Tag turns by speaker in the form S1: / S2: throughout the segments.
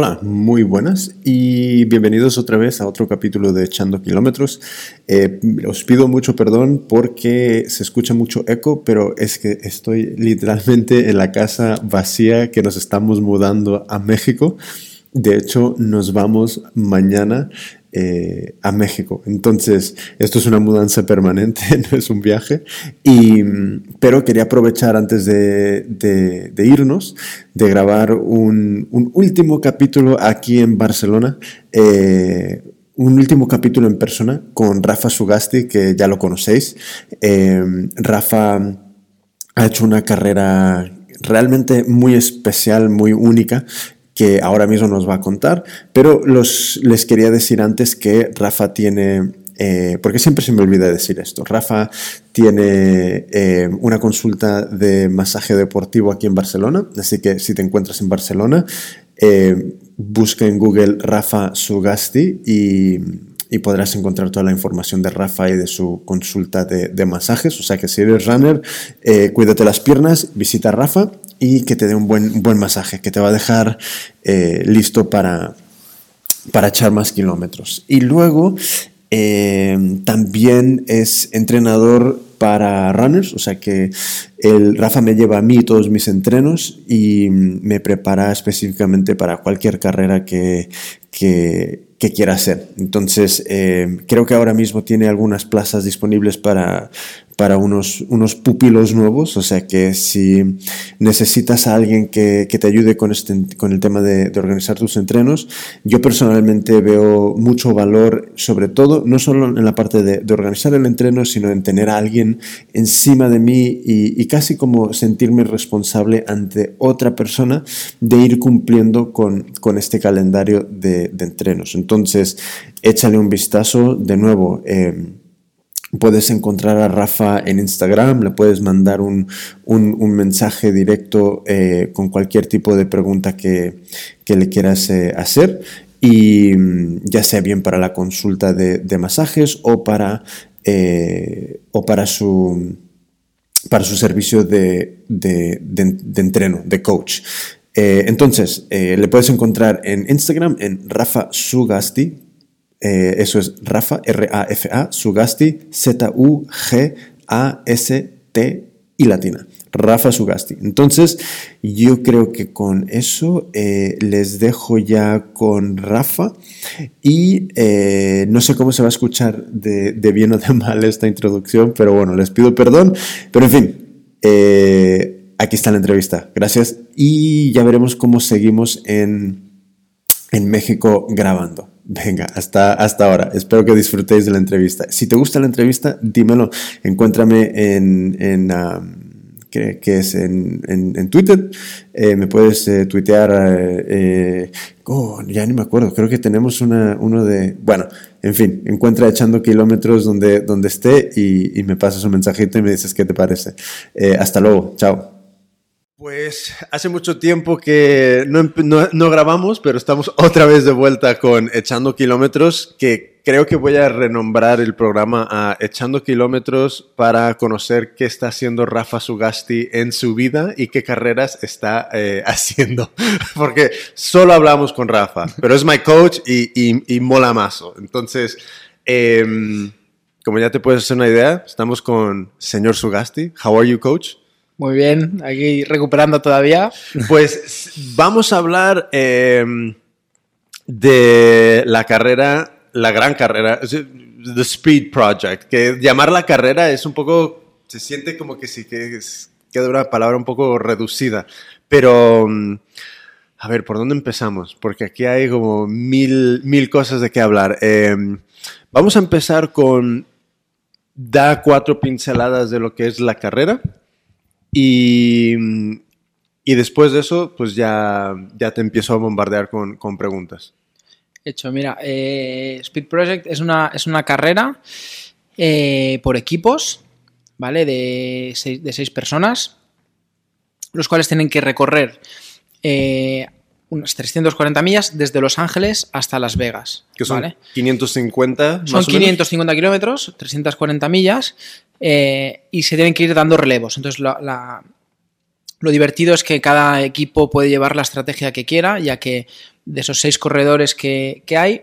S1: Hola, muy buenas y bienvenidos otra vez a otro capítulo de Echando Kilómetros. Eh, os pido mucho perdón porque se escucha mucho eco, pero es que estoy literalmente en la casa vacía que nos estamos mudando a México. De hecho, nos vamos mañana eh, a México. Entonces, esto es una mudanza permanente, no es un viaje. Y, pero quería aprovechar antes de, irnos, de grabar un, último capítulo aquí en Barcelona. Eh, un último capítulo en persona con Rafa Sugasti, que ya lo conocéis. Eh, Rafa ha hecho una carrera realmente muy especial, muy única, que ahora mismo nos va a contar, pero los, les quería decir antes que Rafa tiene eh, porque siempre se me olvida decir esto. Rafa tiene eh, una consulta de masaje deportivo aquí en Barcelona, así que si te encuentras en Barcelona, eh, busca en Google Rafa Sugasti y, podrás encontrar toda la información de Rafa y de su consulta de, de masajes. O sea que si eres runner, cuídate las piernas, visita a Rafa y que te dé un buen, buen masaje, que te va a dejar eh, listo para, para echar más kilómetros. Y luego eh, también es entrenador para runners, o sea que el Rafa me lleva a mí todos mis entrenos y me prepara específicamente para cualquier carrera que, que, quiera hacer. Entonces, eh, creo que ahora mismo tiene algunas plazas disponibles para, para unos, unos pupilos nuevos, o sea que si necesitas a alguien que, que te ayude con, este, con el tema de, de, organizar tus entrenos, yo personalmente veo mucho valor, sobre todo, no solo en la parte de, organizar el entreno, sino en tener a alguien encima de mí y, y, casi como sentirme responsable ante otra persona de ir cumpliendo con, con este calendario de, de, entrenos. Entonces, échale un vistazo de nuevo. Eh, Puedes encontrar a Rafa en Instagram, le puedes mandar un, mensaje directo eh, con cualquier tipo de pregunta que, le quieras eh, hacer y mm, ya sea bien para la consulta de, masajes o para, eh, o para su para su servicio de, de, de entreno, de coach. entonces, le puedes encontrar en Instagram en Rafa Sugasti, eh, eso es Rafa, R-A-F-A, Sugasti, Z-U-G-A-S-T y latina. Rafa Sugasti. Entonces, yo creo que con eso eh, les dejo ya con Rafa y eh, no sé cómo se va a escuchar de, bien o de mal esta introducción, pero bueno, les pido perdón. Pero en fin, aquí está la entrevista. Gracias y ya veremos cómo seguimos en, en México grabando. Venga, hasta, hasta ahora. Espero que disfrutéis de la entrevista. Si te gusta la entrevista, dímelo. Encuéntrame en, en es en, en, Twitter. Eh, me puedes eh, tuitear. Eh, oh, ya ni me acuerdo. Creo que tenemos una, uno de. Bueno, en fin, encuentra echando kilómetros donde, donde esté y, y me pasas un mensajito y me dices qué te parece. hasta luego. Chao. Pues hace mucho tiempo que no, grabamos, pero estamos otra vez de vuelta con Echando Kilómetros, que creo que voy a renombrar el programa a Echando Kilómetros para conocer qué está haciendo Rafa Sugasti en su vida y qué carreras está eh, haciendo. Porque solo hablamos con Rafa, pero es my coach y, y, mola mazo. Entonces, em, como ya te puedes hacer una idea, estamos con señor Sugasti. How are you, coach?
S2: Muy bien, aquí recuperando todavía.
S1: Pues vamos a hablar em, de la carrera, la gran carrera, The Speed Project, que llamar la carrera es un poco, se siente como que sí, que queda una palabra un poco reducida, pero... Em, a ver, ¿por dónde empezamos? Porque aquí hay como mil, mil cosas de qué hablar. Em, vamos a empezar con da cuatro pinceladas de lo que es la carrera y, y después de eso, pues ya, ya te empiezo a bombardear con, con preguntas.
S2: Hecho, mira, eh, Speed Project es una, es una carrera eh, por equipos, ¿vale? De seis, de seis, personas, los cuales tienen que recorrer eh, unas 340 millas desde Los Ángeles hasta Las Vegas.
S1: Que son 550
S2: Son 550 kilómetros, 340 millas, eh, y se tienen que ir dando relevos. Entonces, lo divertido es que cada equipo puede llevar la estrategia que quiera, ya que de esos seis corredores que, que hay,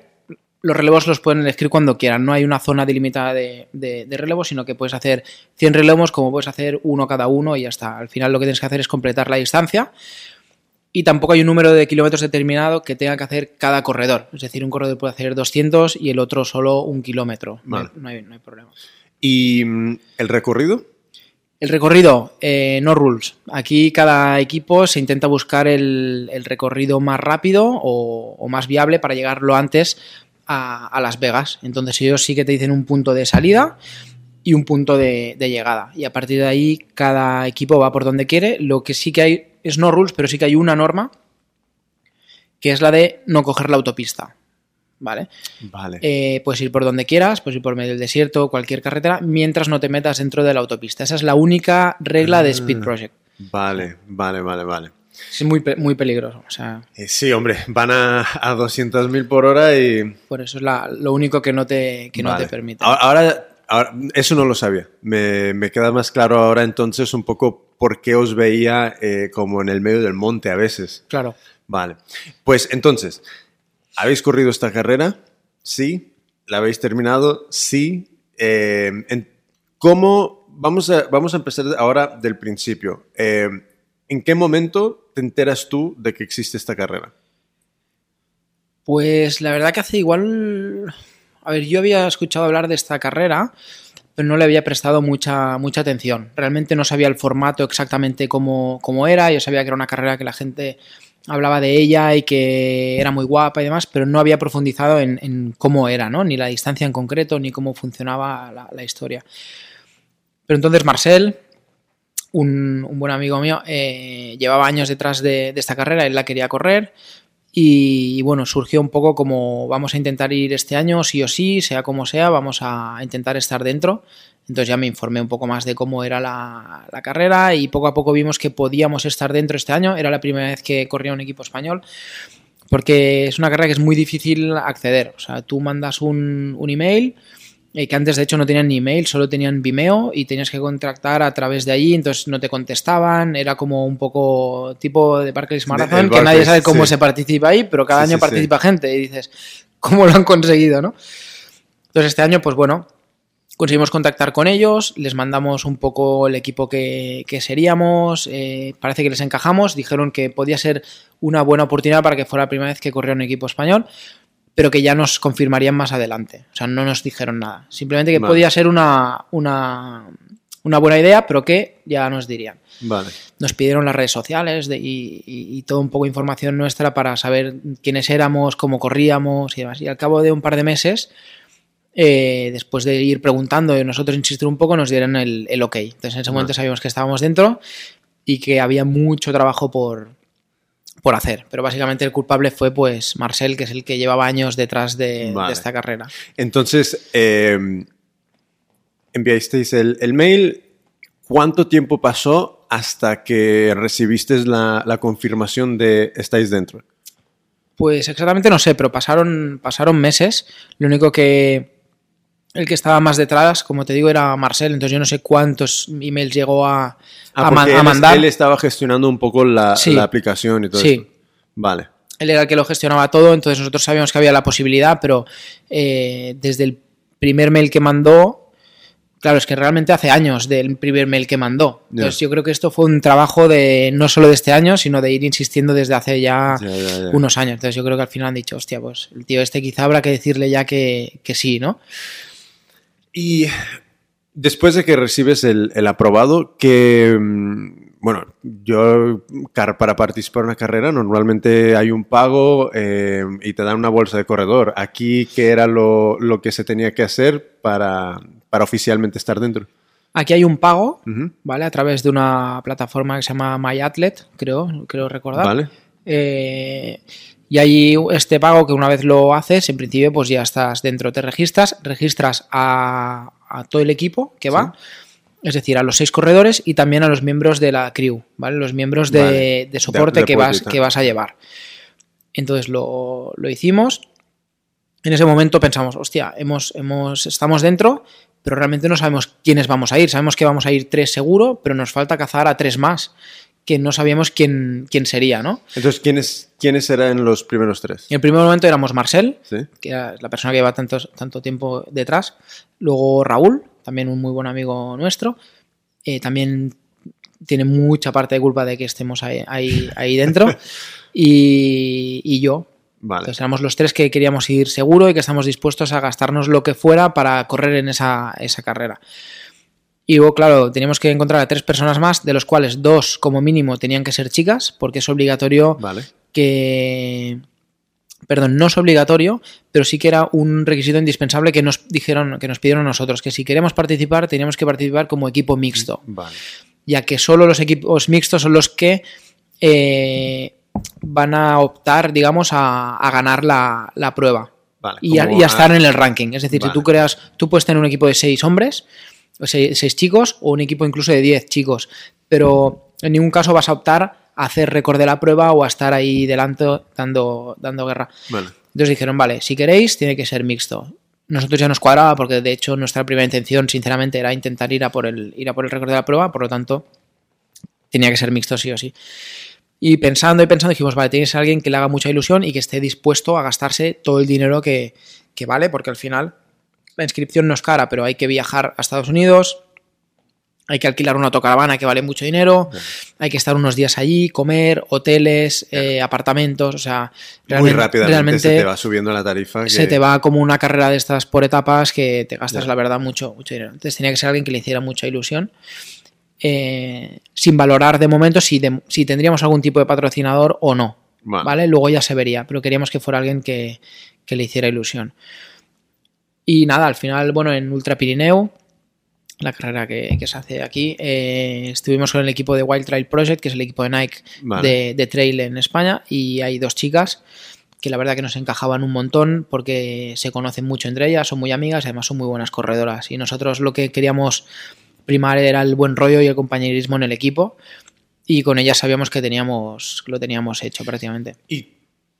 S2: los relevos los pueden elegir cuando quieran. No hay una zona delimitada de, de, de, relevos, sino que puedes hacer 100 relevos como puedes hacer uno cada uno y ya está. Al final lo que tienes que hacer es completar la distancia. Y tampoco hay un número de kilómetros determinado que tenga que hacer cada corredor. Es decir, un corredor puede hacer 200 y el otro solo un kilómetro. Vale. No, hay, no, hay, problema.
S1: ¿Y mm, el recorrido?
S2: El recorrido, eh, no rules. Aquí cada equipo se intenta buscar el, el recorrido más rápido o, o, más viable para llegar lo antes a, a, Las Vegas. Entonces ellos sí que te dicen un punto de salida y un punto de, de, llegada. Y a partir de ahí cada equipo va por donde quiere. Lo que sí que hay es no rules, pero sí que hay una norma que es la de no coger la autopista. ¿Vale?
S1: Vale.
S2: Eh, puedes ir por donde quieras, puedes ir por medio del desierto, cualquier carretera, mientras no te metas dentro de la autopista. Esa es la única regla ah, de Speed Project.
S1: Vale, vale, vale, vale.
S2: Es muy, muy peligroso. O sea,
S1: eh, sí, hombre, van a, a 200.000 por hora y...
S2: Por eso es la, lo único que no te, que vale. no te permite.
S1: Ahora, ahora, eso no lo sabía. Me, me, queda más claro ahora entonces un poco por qué os veía eh, como en el medio del monte a veces.
S2: Claro.
S1: Vale. Pues entonces, ¿habéis corrido esta carrera? Sí. ¿La habéis terminado? Sí. Eh, en, ¿Cómo? Vamos a, vamos a empezar ahora del principio. Eh, ¿En qué momento te enteras tú de que existe esta carrera?
S2: Pues la verdad que hace igual... A ver, yo había escuchado hablar de esta carrera, pero no le había prestado mucha, mucha atención. Realmente no sabía el formato exactamente cómo, cómo era, yo sabía que era una carrera que la gente hablaba de ella y que era muy guapa y demás, pero no había profundizado en, cómo era, ¿no? Ni la distancia en concreto, ni cómo funcionaba la, historia. Pero entonces Marcel, un, un buen amigo mío, eh, llevaba años detrás de, de, esta carrera, él la quería correr. Y, bueno, surgió un poco como vamos a intentar ir este año, sí o sí, sea como sea, vamos a intentar estar dentro. Entonces ya me informé un poco más de cómo era la, la, carrera y poco a poco vimos que podíamos estar dentro este año. Era la primera vez que corría un equipo español, porque es una carrera que es muy difícil acceder. O sea, tú mandas un, un email que antes de hecho no tenían ni email, solo tenían Vimeo y tenías que contactar a través de allí, entonces no te contestaban, era como un poco tipo de Barclays Marathon, que Barclays, nadie sabe cómo sí. se participa ahí, pero cada sí, año sí, participa gente y dices, ¿cómo lo han conseguido, no? Entonces este año, pues bueno, conseguimos contactar con ellos, les mandamos un poco el equipo que, que seríamos, eh, parece que les encajamos, dijeron que podía ser una buena oportunidad para que fuera la primera vez que corría un equipo español, pero que ya nos confirmarían más adelante. O sea, no nos dijeron nada. Simplemente que vale. podía ser una, una, una, buena idea, pero que ya nos dirían.
S1: Vale.
S2: Nos pidieron las redes sociales de, y, y, y todo un poco de información nuestra para saber quiénes éramos, cómo corríamos y demás. Y al cabo de un par de meses, eh, después de ir preguntando y nosotros insistir un poco, nos dieron el, el ok. Entonces en ese momento vale. sabíamos que estábamos dentro y que había mucho trabajo por, por hacer. Pero básicamente el culpable fue pues Marcel, que es el que llevaba años detrás de, vale. de esta carrera.
S1: Entonces, eh, enviasteis el, el, mail. ¿Cuánto tiempo pasó hasta que recibiste la, la, confirmación de estáis dentro?
S2: Pues exactamente no sé, pero pasaron, pasaron meses. Lo único que el que estaba más detrás, como te digo, era Marcel, entonces yo no sé cuántos emails llegó a,
S1: ah, a, man, a mandar. Él, estaba gestionando un poco la, sí. la aplicación y todo
S2: sí.
S1: eso. Vale.
S2: Él era el que lo gestionaba todo, entonces nosotros sabíamos que había la posibilidad, pero eh, desde el primer mail que mandó, claro, es que realmente hace años del primer mail que mandó. Entonces yeah. yo creo que esto fue un trabajo de no solo de este año, sino de ir insistiendo desde hace ya yeah, yeah, unos años. Entonces yo creo que al final han dicho, hostia, pues el tío este quizá habrá que decirle ya que, que sí, ¿no?
S1: Y después de que recibes el, el aprobado, que, mm, bueno, yo para participar en una carrera normalmente hay un pago eh, y te dan una bolsa de corredor. Aquí, ¿qué era lo, lo que se tenía que hacer para, para, oficialmente estar dentro?
S2: Aquí hay un pago, uh -huh. ¿vale? A través de una plataforma que se llama MyAthlete, creo, creo recordar.
S1: Vale.
S2: Eh, y ahí este pago que una vez lo haces, en principio pues ya estás dentro, te registras, registras a, a todo el equipo que va, sí. es decir, a los seis corredores y también a los miembros de la crew, ¿vale? Los miembros de, vale. de soporte de, de que, vas, que vas a llevar. Entonces lo, lo, hicimos. En ese momento pensamos, hostia, hemos, hemos, estamos dentro, pero realmente no sabemos quiénes vamos a ir. Sabemos que vamos a ir tres seguro, pero nos falta cazar a tres más que no sabíamos quién, quién sería, ¿no?
S1: Entonces, ¿quiénes, ¿quiénes eran los primeros tres?
S2: En el primer momento éramos Marcel,
S1: Sí.
S2: que era la persona que lleva tanto, tanto tiempo detrás. Luego Raúl, también un muy buen amigo nuestro. Eh, también tiene mucha parte de culpa de que estemos ahí, ahí, ahí dentro. y, y yo.
S1: Vale.
S2: Entonces éramos los tres que queríamos ir seguro y que estamos dispuestos a gastarnos lo que fuera para correr en esa, esa carrera. Y luego, claro, teníamos que encontrar a tres personas más, de los cuales dos, como mínimo, tenían que ser chicas, porque es obligatorio
S1: Vale.
S2: que. Perdón, no es obligatorio, pero sí que era un requisito indispensable que nos dijeron, que nos pidieron nosotros, que si queremos participar, teníamos que participar como equipo mixto,
S1: Vale.
S2: ya que solo los equipos mixtos son los que eh, van a optar, digamos, a, a ganar la, la prueba
S1: Vale.
S2: y a, y a estar en el ranking. Es decir, si tú creas, tú puedes tener un equipo de seis hombres, seis, seis chicos, o un equipo incluso de diez chicos, pero en ningún caso vas a optar a hacer récord de la prueba o a estar ahí delante dando, dando guerra.
S1: Vale.
S2: Entonces dijeron, vale, si queréis, tiene que ser mixto. Nosotros ya nos cuadraba porque de hecho nuestra primera intención, sinceramente, era intentar ir a por el, ir a por el récord de la prueba, por lo tanto, tenía que ser mixto sí o sí. Y pensando y pensando dijimos, vale, tienes a alguien que le haga mucha ilusión y que esté dispuesto a gastarse todo el dinero que, que vale, porque al final la inscripción no es cara, pero hay que viajar a Estados Unidos, hay que alquilar una autocaravana que vale mucho dinero, hay que estar unos días allí, comer, hoteles, eh, apartamentos, o sea,
S1: Muy
S2: realmente,
S1: rápidamente
S2: realmente
S1: se te va subiendo la tarifa. que-
S2: se te va como una carrera de estas por etapas que te gastas, la verdad, mucho, mucho dinero. Entonces tenía que ser alguien que le hiciera mucha ilusión. eh, sin valorar de momento si, de- si tendríamos algún tipo de patrocinador o no.
S1: ¿Vale?
S2: Luego ya se vería, pero queríamos que fuera alguien que, que le hiciera ilusión. Y nada, al final, bueno, en Ultra Pirineo, la carrera que, que se hace aquí, eh, estuvimos con el equipo de Wild Trail Project, que es el equipo de Nike
S1: Vale.
S2: de, de trail en España, y hay dos chicas que la verdad que nos encajaban un montón porque se conocen mucho entre ellas, son muy amigas y además son muy buenas corredoras. Y nosotros lo que queríamos primar era el buen rollo y el compañerismo en el equipo. Y con ellas sabíamos que teníamos, lo teníamos hecho prácticamente.
S1: ¿Y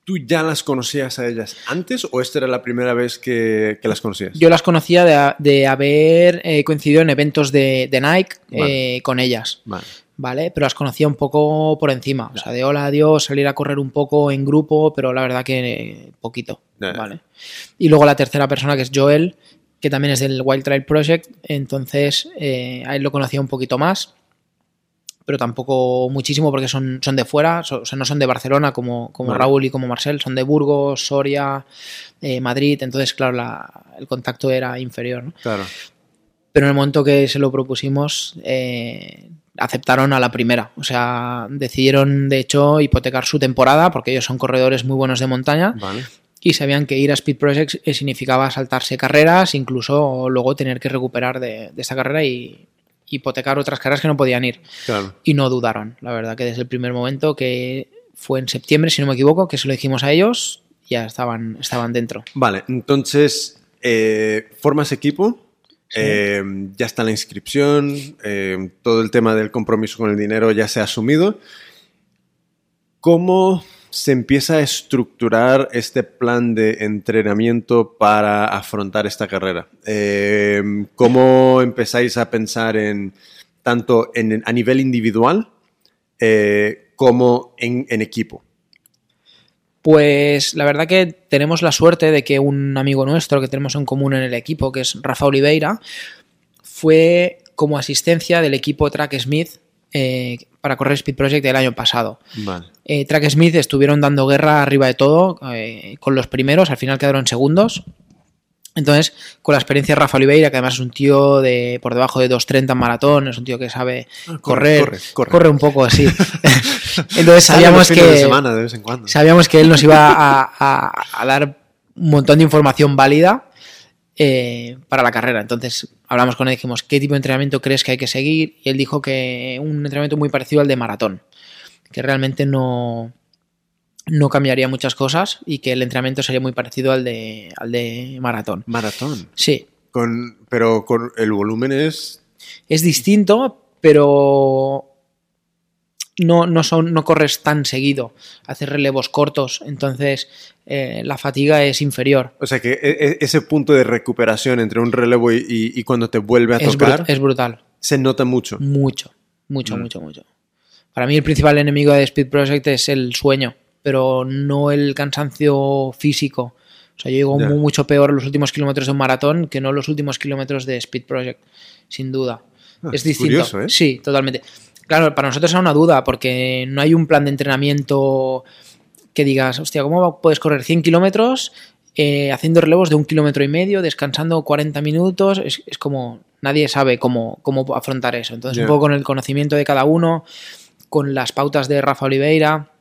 S1: tú ya las conocías a ellas antes o esta era la primera vez que, que las conocías?
S2: Yo las conocía de, de haber eh, coincidido en eventos de, de Nike
S1: Vale.
S2: eh, con ellas.
S1: Vale.
S2: ¿vale? Pero las conocía un poco por encima. O sea, de hola, adiós, salir a correr un poco en grupo, pero la verdad que eh, poquito. ¿vale? Y luego la tercera persona, que es Joel, que también es del Wild Trail Project, entonces eh, a él lo conocía un poquito más, pero tampoco muchísimo porque son, son de fuera, so- o sea, no son de Barcelona como, como
S1: Vale.
S2: Raúl y como Marcel, son de Burgos, Soria, eh, Madrid, entonces, claro, la- el contacto era inferior, ¿no?
S1: Claro.
S2: pero en el momento que se lo propusimos eh, aceptaron a la primera. O sea, decidieron de hecho hipotecar su temporada porque ellos son corredores muy buenos de montaña
S1: Vale.
S2: y sabían que ir a Speed Projects eh, significaba saltarse carreras, incluso luego tener que recuperar de, de esta carrera y hipotecar otras carreras que no podían ir.
S1: Claro.
S2: Y no dudaron, la verdad que desde el primer momento que fue en septiembre, si no me equivoco, que se lo dijimos a ellos, ya estaban, estaban dentro.
S1: Vale, entonces, eh, formas equipo,
S2: Sí.
S1: eh, ya está la inscripción, eh, todo el tema del compromiso con el dinero ya se ha asumido. ¿Cómo se empieza a estructurar este plan de entrenamiento para afrontar esta carrera? Eh, ¿Cómo empezáis a pensar en tanto en, a nivel individual eh, como en, en equipo?
S2: Pues la verdad que tenemos la suerte de que un amigo nuestro que tenemos en común en el equipo, que es Rafa Oliveira, fue como asistencia del equipo Track Smith eh, para correr Speed Project el año pasado.
S1: Vale.
S2: Eh, Track Smith estuvieron dando guerra arriba de todo eh, con los primeros, al final quedaron segundos. Entonces, con la experiencia de Rafa Oliveira, que además es un tío de por debajo de 2.30 en maratón, es un tío que sabe
S1: Ah, corre,
S2: correr,
S1: corre, corre.
S2: corre un poco así. Entonces sabíamos
S1: de
S2: que
S1: semana de vez en cuando.
S2: sabíamos que él nos iba a, a- a dar un montón de información válida eh, para la carrera. Entonces hablamos con él y dijimos, ¿qué tipo de entrenamiento crees que hay que seguir? Y él dijo que un entrenamiento muy parecido al de maratón, que realmente no, no cambiaría muchas cosas y que el entrenamiento sería muy parecido al de, al de maratón.
S1: Maratón.
S2: Sí,
S1: Con, pero con el volumen es.
S2: es distinto, pero no, no, son, no corres tan seguido, haces relevos cortos, entonces eh, la fatiga es inferior.
S1: O sea que e- e- ese punto de recuperación entre un relevo y, y- y cuando te vuelve a
S2: Es,
S1: tocar
S2: es brutal,
S1: se nota mucho.
S2: mucho, mucho,
S1: Mm.
S2: mucho, mucho. Para mí el principal enemigo de Speed Project es el sueño, pero no el cansancio físico. O sea, yo llego mu- mucho peor los últimos kilómetros de un maratón que no los últimos kilómetros de Speed Project, sin duda.
S1: Ah,
S2: es distinto.
S1: curioso, ¿eh?
S2: Sí, totalmente. Claro, para nosotros era una duda porque no hay un plan de entrenamiento que digas, hostia, ¿cómo puedes correr 100 kilómetros eh, haciendo relevos de un kilómetro y medio, descansando 40 minutos? Es, es como, nadie sabe cómo, cómo afrontar eso. Entonces, un poco con el conocimiento de cada uno, con las pautas de Rafa Oliveira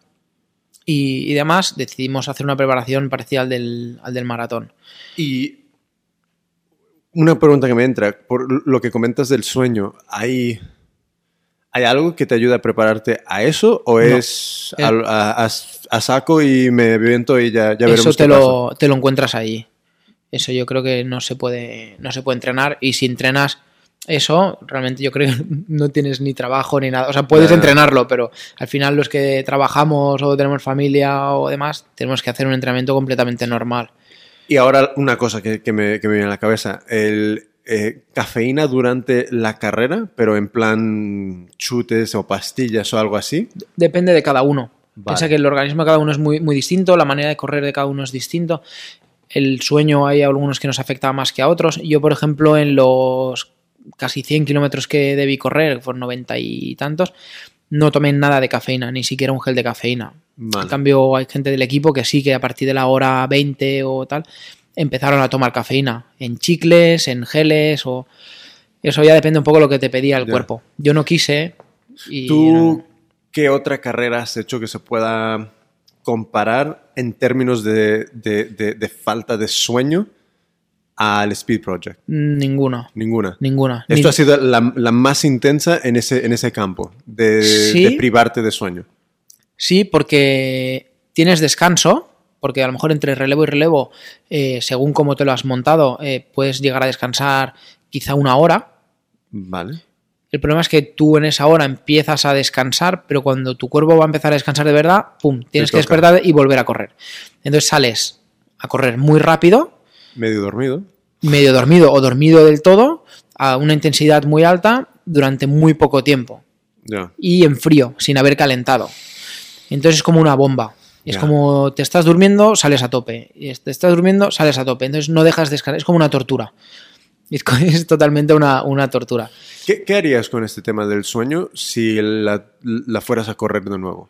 S2: y, y demás, decidimos hacer una preparación parecida al del, al del maratón.
S1: Y una pregunta que me entra, por lo que comentas del sueño, ¿hay, ¿hay algo que te ayuda a prepararte a eso o es
S2: Eh.
S1: a, a- a saco y me viento y ya, ya veremos
S2: eso te
S1: qué pasa?
S2: lo, te lo encuentras ahí. Eso yo creo que no se puede, no se puede entrenar. Y si entrenas eso, realmente yo creo que no tienes ni trabajo ni nada. O sea, puedes entrenarlo, pero al final los que trabajamos o tenemos familia o demás, tenemos que hacer un entrenamiento completamente normal.
S1: Y ahora una cosa que, que me, que me viene a la cabeza, el eh, cafeína durante la carrera, pero en plan chutes o pastillas o algo así.
S2: Depende de cada uno.
S1: Vale.
S2: Piensa que el organismo de cada uno es muy, muy distinto, la manera de correr de cada uno es distinto. El sueño hay algunos que nos afecta más que a otros. Yo, por ejemplo, en los casi 100 kilómetros que debí correr, por 90 y tantos, no tomé nada de cafeína, ni siquiera un gel de cafeína.
S1: Vale.
S2: En cambio, hay gente del equipo que sí que a partir de la hora 20 o tal, empezaron a tomar cafeína en chicles, en geles o... Eso ya depende un poco de lo que te pedía el
S1: Ya.
S2: cuerpo. Yo no quise y...
S1: ¿Tú qué otra carrera has hecho que se pueda comparar en términos de, de- de- de falta de sueño al Speed Project?
S2: Ninguna.
S1: Ninguna.
S2: Ninguna.
S1: Esto
S2: Ni-
S1: ha sido la, la más intensa en ese, en ese campo, de,
S2: Sí.
S1: de privarte de sueño.
S2: Sí, porque tienes descanso, porque a lo mejor entre relevo y relevo, eh, según cómo te lo has montado, eh, puedes llegar a descansar quizá una hora.
S1: Vale.
S2: El problema es que tú en esa hora empiezas a descansar, pero cuando tu cuerpo va a empezar a descansar de verdad, ¡pum! Tienes que despertar y volver a correr. Entonces sales a correr muy rápido,
S1: Medio dormido.
S2: medio dormido o dormido del todo, a una intensidad muy alta durante muy poco tiempo. Y en frío, sin haber calentado. Entonces es como una bomba. Es
S1: Ya.
S2: como te estás durmiendo, sales a tope. Y te estás durmiendo, sales a tope. Entonces no dejas descansar. Es como una tortura. Es, es totalmente una, una tortura.
S1: ¿Qué, qué harías con este tema del sueño si la, la fueras a correr de nuevo?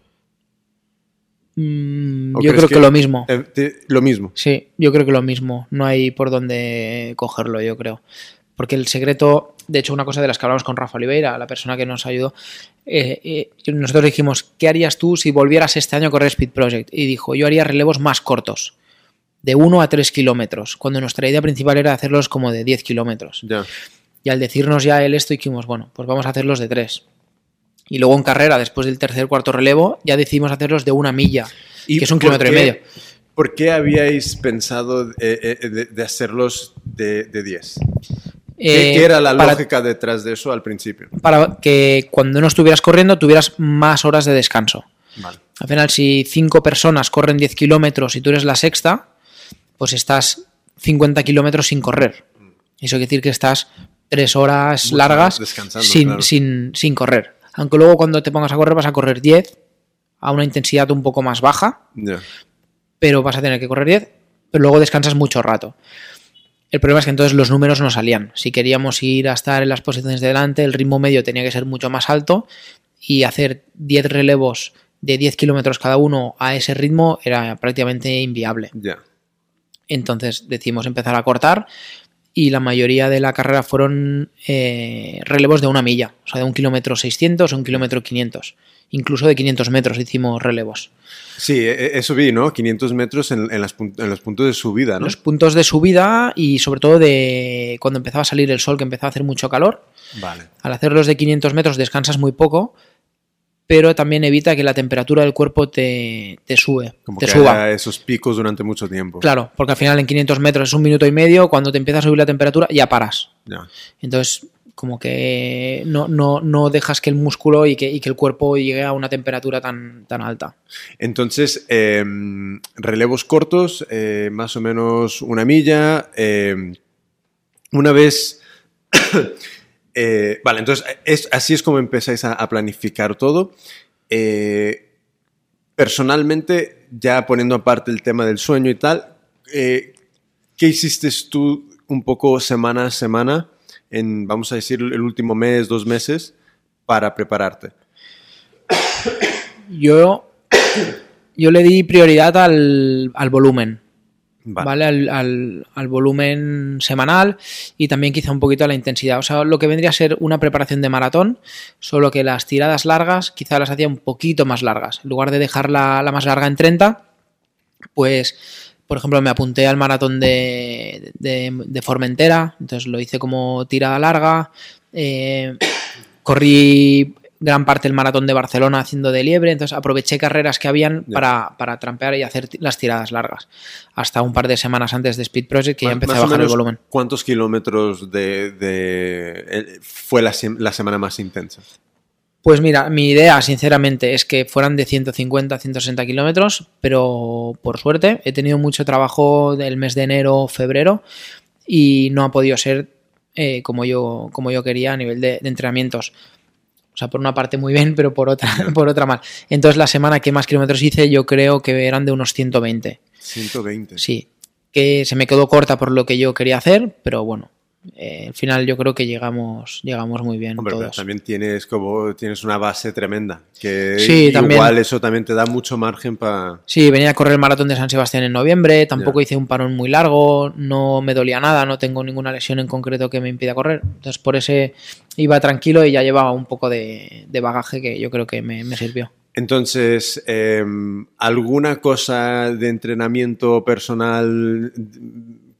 S2: Mm,
S1: ¿O
S2: yo creo que, lo mismo.
S1: Te- lo mismo.
S2: Sí, yo creo que lo mismo. No hay por dónde cogerlo, yo creo. Porque el secreto, de hecho, una cosa de las que hablamos con Rafa Oliveira, la persona que nos ayudó, eh, eh, nosotros dijimos, ¿qué harías tú si volvieras este año a correr Speed Project? Y dijo, yo haría relevos más cortos, de 1 a 3 kilómetros, cuando nuestra idea principal era hacerlos como de 10 kilómetros.
S1: Ya.
S2: Y al decirnos ya él esto, dijimos, bueno, pues vamos a hacerlos de 3. Y luego en carrera, después del tercer cuarto relevo, ya decidimos hacerlos de una milla,
S1: ¿Y
S2: que es un kilómetro y medio.
S1: ¿Por qué habíais pensado eh, eh, de, de hacerlos de, de 10? ¿Qué,
S2: Eh,
S1: qué era la
S2: para-
S1: lógica detrás de eso al principio?
S2: para que cuando no estuvieras corriendo tuvieras más horas de descanso.
S1: Vale.
S2: Al final, si cinco personas corren 10 kilómetros y tú eres la sexta, pues estás 50 kilómetros sin correr. Eso quiere decir que estás tres horas
S1: Mucho
S2: largas sin,
S1: claro.
S2: sin, sin correr. Aunque luego cuando te pongas a correr vas a correr 10 a una intensidad un poco más baja, pero vas a tener que correr 10, pero luego descansas mucho rato. El problema es que entonces los números no salían. Si queríamos ir a estar en las posiciones de delante, el ritmo medio tenía que ser mucho más alto y hacer 10 relevos de 10 kilómetros cada uno a ese ritmo era prácticamente inviable.
S1: Ya.
S2: Entonces decidimos empezar a cortar y la mayoría de la carrera fueron eh, relevos de una milla, o sea, de un kilómetro 600 o un kilómetro 500. Incluso de 500 metros hicimos relevos.
S1: Sí, e- e- eso vi, ¿no? 500 metros en, en las pun- en los puntos de subida, ¿no?
S2: Los puntos de subida y sobre todo de cuando empezaba a salir el sol, que empezaba a hacer mucho calor.
S1: Vale.
S2: Al hacerlos de 500 metros descansas muy poco, pero también evita que la temperatura del cuerpo te, te sube,
S1: Como
S2: te
S1: que
S2: suba.
S1: haya esos picos durante mucho tiempo.
S2: Claro, porque al final en 500 metros es un minuto y medio, cuando te empieza a subir la temperatura ya paras.
S1: Ya.
S2: Entonces, como que no, no, no dejas que el músculo y que, y que el cuerpo llegue a una temperatura tan, tan alta.
S1: Entonces, eh, relevos cortos, eh, más o menos una milla. eh, una vez. eh, vale, entonces es, así es como empezáis a, a planificar todo. eh, personalmente, ya poniendo aparte el tema del sueño y tal, ¿qué hiciste tú un poco semana a semana, en, vamos a decir, el último mes, dos meses, para prepararte?
S2: Yo, yo le di prioridad al, al volumen. ¿vale? Al, al, al, volumen semanal y también quizá un poquito a la intensidad. O sea, lo que vendría a ser una preparación de maratón, solo que las tiradas largas quizá las hacía un poquito más largas. En lugar de dejarla la más larga en 30, pues, por ejemplo, me apunté al maratón de, de, de Formentera, entonces lo hice como tirada larga. Eh, corrí gran parte del maratón de Barcelona haciendo de liebre, entonces aproveché carreras que habían para, para, trampear y hacer las tiradas largas. Hasta un par de semanas antes de Speed Project que ya empecé a bajar el volumen.
S1: ¿Cuántos kilómetros de, de fue la, la, semana más intensa?
S2: Pues mira, mi idea, sinceramente, es que fueran de 150 a 160 kilómetros, pero por suerte he tenido mucho trabajo del mes de enero, febrero, y no ha podido ser eh, como, yo, como yo quería a nivel de, de entrenamientos. O sea, por una parte muy bien, pero por otra, por otra mal. Entonces, la semana que más kilómetros hice, yo creo que eran de unos 120.
S1: 120.
S2: Sí. Que se me quedó corta por lo que yo quería hacer, pero bueno, eh, al final yo creo que llegamos, llegamos muy bien.
S1: Hombre,
S2: todos.
S1: pero también tienes como tienes una base tremenda. Que
S2: sí,
S1: igual
S2: también.
S1: eso también te da mucho margen para.
S2: Sí, venía a correr el maratón de San Sebastián en noviembre, tampoco yeah. hice un parón muy largo, no me dolía nada, no tengo ninguna lesión en concreto que me impida correr. Entonces por ese iba tranquilo y ya llevaba un poco de, de bagaje que yo creo que me, me sirvió.
S1: Entonces, eh, ¿alguna cosa de entrenamiento personal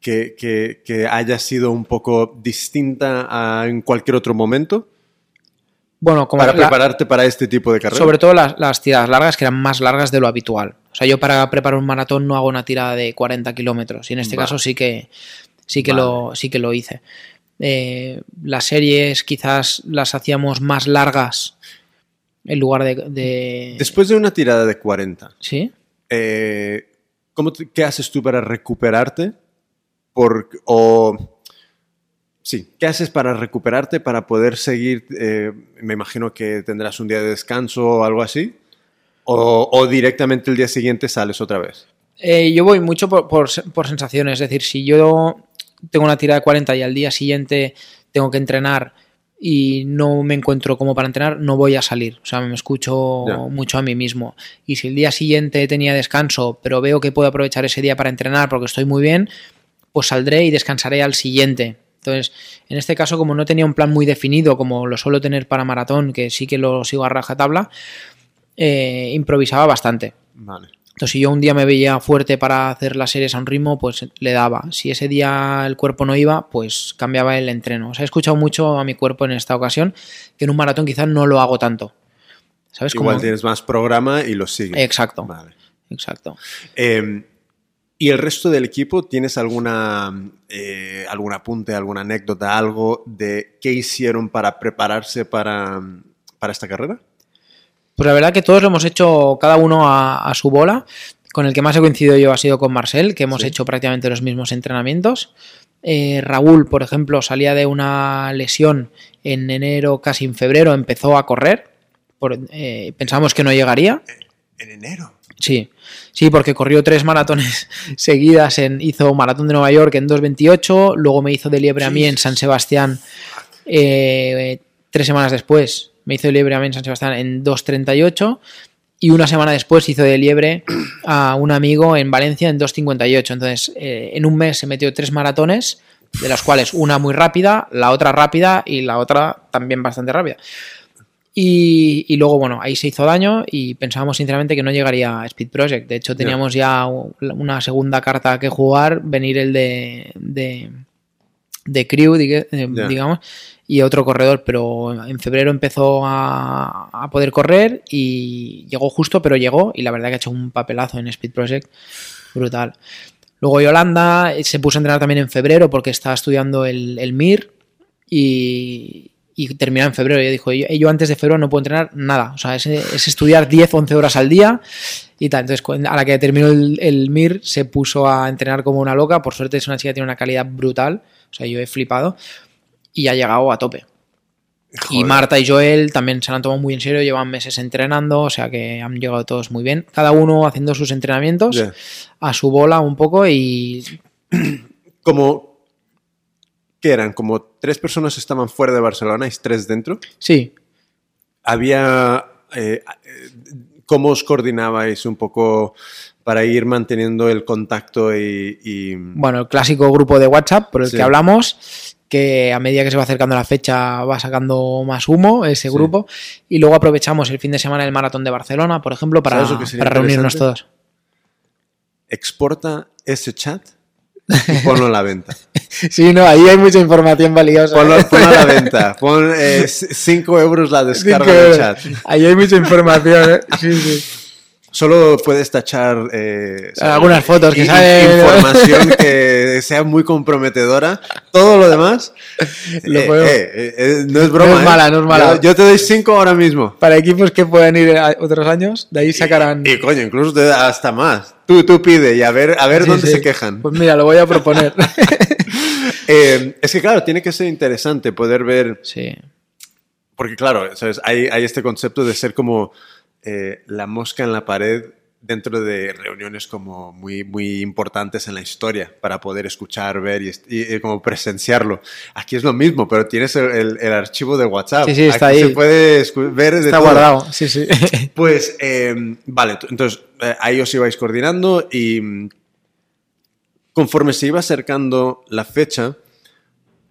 S1: que, que, que, haya sido un poco distinta a en cualquier otro momento?
S2: Bueno, como
S1: para la, prepararte para este tipo de carrera.
S2: Sobre todo las, las, tiradas largas, que eran más largas de lo habitual. O sea, yo para preparar un maratón no hago una tirada de 40 kilómetros. Y en este vale. caso sí que, sí que, vale. lo, sí que lo hice. Eh, las series quizás las hacíamos más largas en lugar de. de...
S1: Después de una tirada de 40.
S2: Sí.
S1: Eh, ¿cómo te, ¿Qué haces tú para recuperarte? Por, o sí, ¿qué haces para recuperarte, para poder seguir? Eh, me imagino que tendrás un día de descanso o algo así. O, o directamente el día siguiente sales otra vez.
S2: Eh, yo voy mucho por, por, por, sensaciones. Es decir, si yo tengo una tirada de 40 y al día siguiente tengo que entrenar y no me encuentro como para entrenar, no voy a salir. O sea, me escucho yeah. mucho a mí mismo. Y si el día siguiente tenía descanso, pero veo que puedo aprovechar ese día para entrenar porque estoy muy bien, pues saldré y descansaré al siguiente. Entonces, en este caso, como no tenía un plan muy definido, como lo suelo tener para maratón, que sí que lo sigo a rajatabla, eh, improvisaba bastante.
S1: Vale.
S2: Entonces, si yo un día me veía fuerte para hacer las series a un ritmo, pues le daba. Si ese día el cuerpo no iba, pues cambiaba el entreno. O sea, he escuchado mucho a mi cuerpo en esta ocasión, que en un maratón quizás no lo hago tanto. ¿Sabes?
S1: Igual Como... tienes más programa y lo sigues.
S2: Exacto.
S1: Vale.
S2: Exacto.
S1: Eh, ¿Y el resto del equipo tienes alguna eh, algún apunte, alguna anécdota, algo de qué hicieron para prepararse para, para esta carrera?
S2: Pues la verdad que todos lo hemos hecho cada uno a, a, su bola. Con el que más he coincidido yo ha sido con Marcel, que hemos sí. hecho prácticamente los mismos entrenamientos. Eh, Raúl, por ejemplo, salía de una lesión en enero, casi en febrero, empezó a correr. Por, eh, pensábamos que no llegaría.
S1: ¿En enero?
S2: Sí, sí, porque corrió tres maratones seguidas. En, hizo maratón de Nueva York en 2.28, luego me hizo de liebre a mí en San Sebastián eh, tres semanas después. Me hizo de liebre a mí en San Sebastián en 2.38 y una semana después hizo de liebre a un amigo en Valencia en 2.58. Entonces, eh, en un mes se metió tres maratones, de las cuales una muy rápida, la otra rápida y la otra también bastante rápida. Y, y, luego, bueno, ahí se hizo daño y pensábamos sinceramente que no llegaría a Speed Project. De hecho, teníamos ya una segunda carta que jugar, venir el de, de, de Crew, digamos, yeah. y otro corredor, pero en febrero empezó a, a, poder correr y llegó justo, pero llegó y la verdad que ha hecho un papelazo en Speed Project brutal. Luego Yolanda se puso a entrenar también en febrero porque estaba estudiando el, el MIR y, y terminar en febrero. Y dijo, yo, yo, antes de febrero no puedo entrenar nada. O sea, es, es, estudiar 10, 11 horas al día y tal. Entonces, a la que terminó el, el, MIR, se puso a entrenar como una loca. Por suerte, es una chica que tiene una calidad brutal. O sea, yo he flipado y ha llegado a tope. Y
S1: Joder.
S2: Marta y Joel también se lo han tomado muy en serio, llevan meses entrenando, o sea que han llegado todos muy bien. Cada uno haciendo sus entrenamientos
S1: Ya.
S2: a su bola un poco y
S1: Como. ¿Qué eran? Como tres personas estaban fuera de Barcelona y tres dentro.
S2: sí,
S1: Había. eh, eh, ¿Cómo os coordinabais un poco para ir manteniendo el contacto y. y-
S2: bueno, el clásico grupo de WhatsApp por el
S1: Sí.
S2: que hablamos, que a medida que se va acercando la fecha va sacando más humo ese
S1: Sí.
S2: grupo. Y luego aprovechamos el fin de semana del maratón de Barcelona, por ejemplo, para,
S1: ¿Sabes lo que
S2: reunirnos todos.
S1: exporta ese chat y ponlo a la venta.
S2: Sí, no, ahí hay mucha información valiosa.
S1: Ponlo,
S2: ¿eh?
S1: ponlo a la venta. Pon 5 euros la descarga del chat.
S2: Ahí hay mucha información. ¿eh? Sí, sí.
S1: Solo puedes tachar eh,
S2: Algunas fotos que salen.
S1: Información que sea muy comprometedora. Todo lo demás.
S2: Lo
S1: eh, eh, no es broma.
S2: No es mala, no es mala.
S1: Yo, yo te doy 5 ahora mismo.
S2: Para equipos que puedan ir a otros años, de ahí sacarán.
S1: Y coño, incluso te da hasta más. Tú, tú pide y a ver, a ver
S2: Sí,
S1: dónde
S2: sí.
S1: se quejan.
S2: Pues mira, lo voy a proponer.
S1: Es que claro, tiene que ser interesante poder ver
S2: sí.
S1: Porque claro, ¿sabes? Hay, hay este concepto de ser como eh, la mosca en la pared dentro de reuniones como muy, muy importantes en la historia para poder escuchar, ver y, est- y- y como presenciarlo. Aquí es lo mismo, pero tienes el, el- el archivo de WhatsApp.
S2: Sí, sí, está
S1: Aquí
S2: ahí.
S1: se puede ver de
S2: Está
S1: todo.
S2: guardado. Sí, sí.
S1: Pues, eh, vale, entonces eh, ahí os ibais coordinando y mm, conforme se iba acercando la fecha,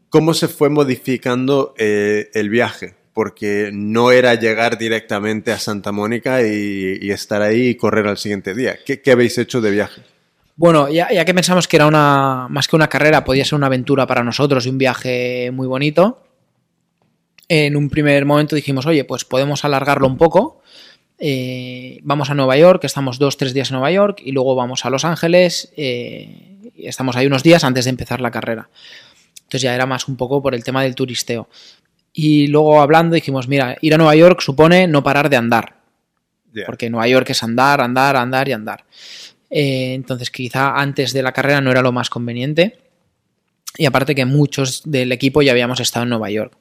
S1: ¿cómo se fue modificando eh, el viaje? Porque no era llegar directamente a Santa Mónica y, estar ahí y correr al siguiente día. ¿Qué, habéis hecho de viaje?
S2: Bueno, ya, ya que pensamos que era una. Más que una carrera, podía ser una aventura para nosotros y un viaje muy bonito. En un primer momento dijimos, oye, pues podemos alargarlo un poco. Eh, vamos a Nueva York, estamos dos, tres días en Nueva York, y luego vamos a Los Ángeles. eh, y estamos ahí unos días antes de empezar la carrera. Entonces ya era más un poco por el tema del turisteo. Y luego hablando dijimos, mira, ir a Nueva York supone no parar de andar. Porque Nueva York es andar, andar, andar y andar. Eh, entonces quizá antes de la carrera no era lo más conveniente. Y aparte que muchos del equipo ya habíamos estado en Nueva York.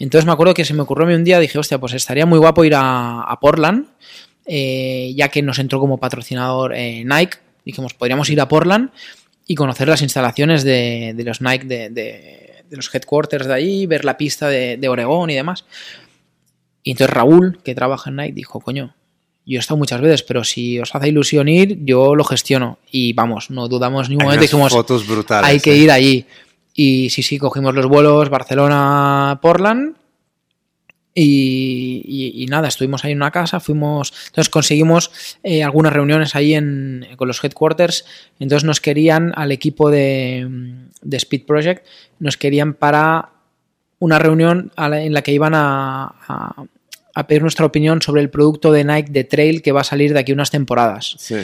S2: Entonces me acuerdo que se me ocurrió a mí un día, dije, hostia, pues estaría muy guapo ir a, a Portland, eh, ya que nos entró como patrocinador eh, Nike. Dijimos, podríamos ir a Portland y conocer las instalaciones de, de los Nike, de, de- de los headquarters de ahí, ver la pista de, de Oregón y demás. Y entonces Raúl, que trabaja en Nike, dijo, coño, yo he estado muchas veces, pero si os hace ilusión ir, yo lo gestiono. Y vamos, no dudamos ni un momento, dijimos,
S1: fotos brutales.
S2: hay que
S1: ¿eh?
S2: ir allí. Y sí, sí, cogimos los vuelos Barcelona-Portland. Y, y- y nada, estuvimos ahí en una casa, fuimos, entonces conseguimos eh, algunas reuniones ahí en, con los headquarters, entonces nos querían al equipo de, de Speed Project, nos querían para una reunión en la que iban a, a- a pedir nuestra opinión sobre el producto de Nike de Trail que va a salir de aquí unas temporadas.
S1: Sí.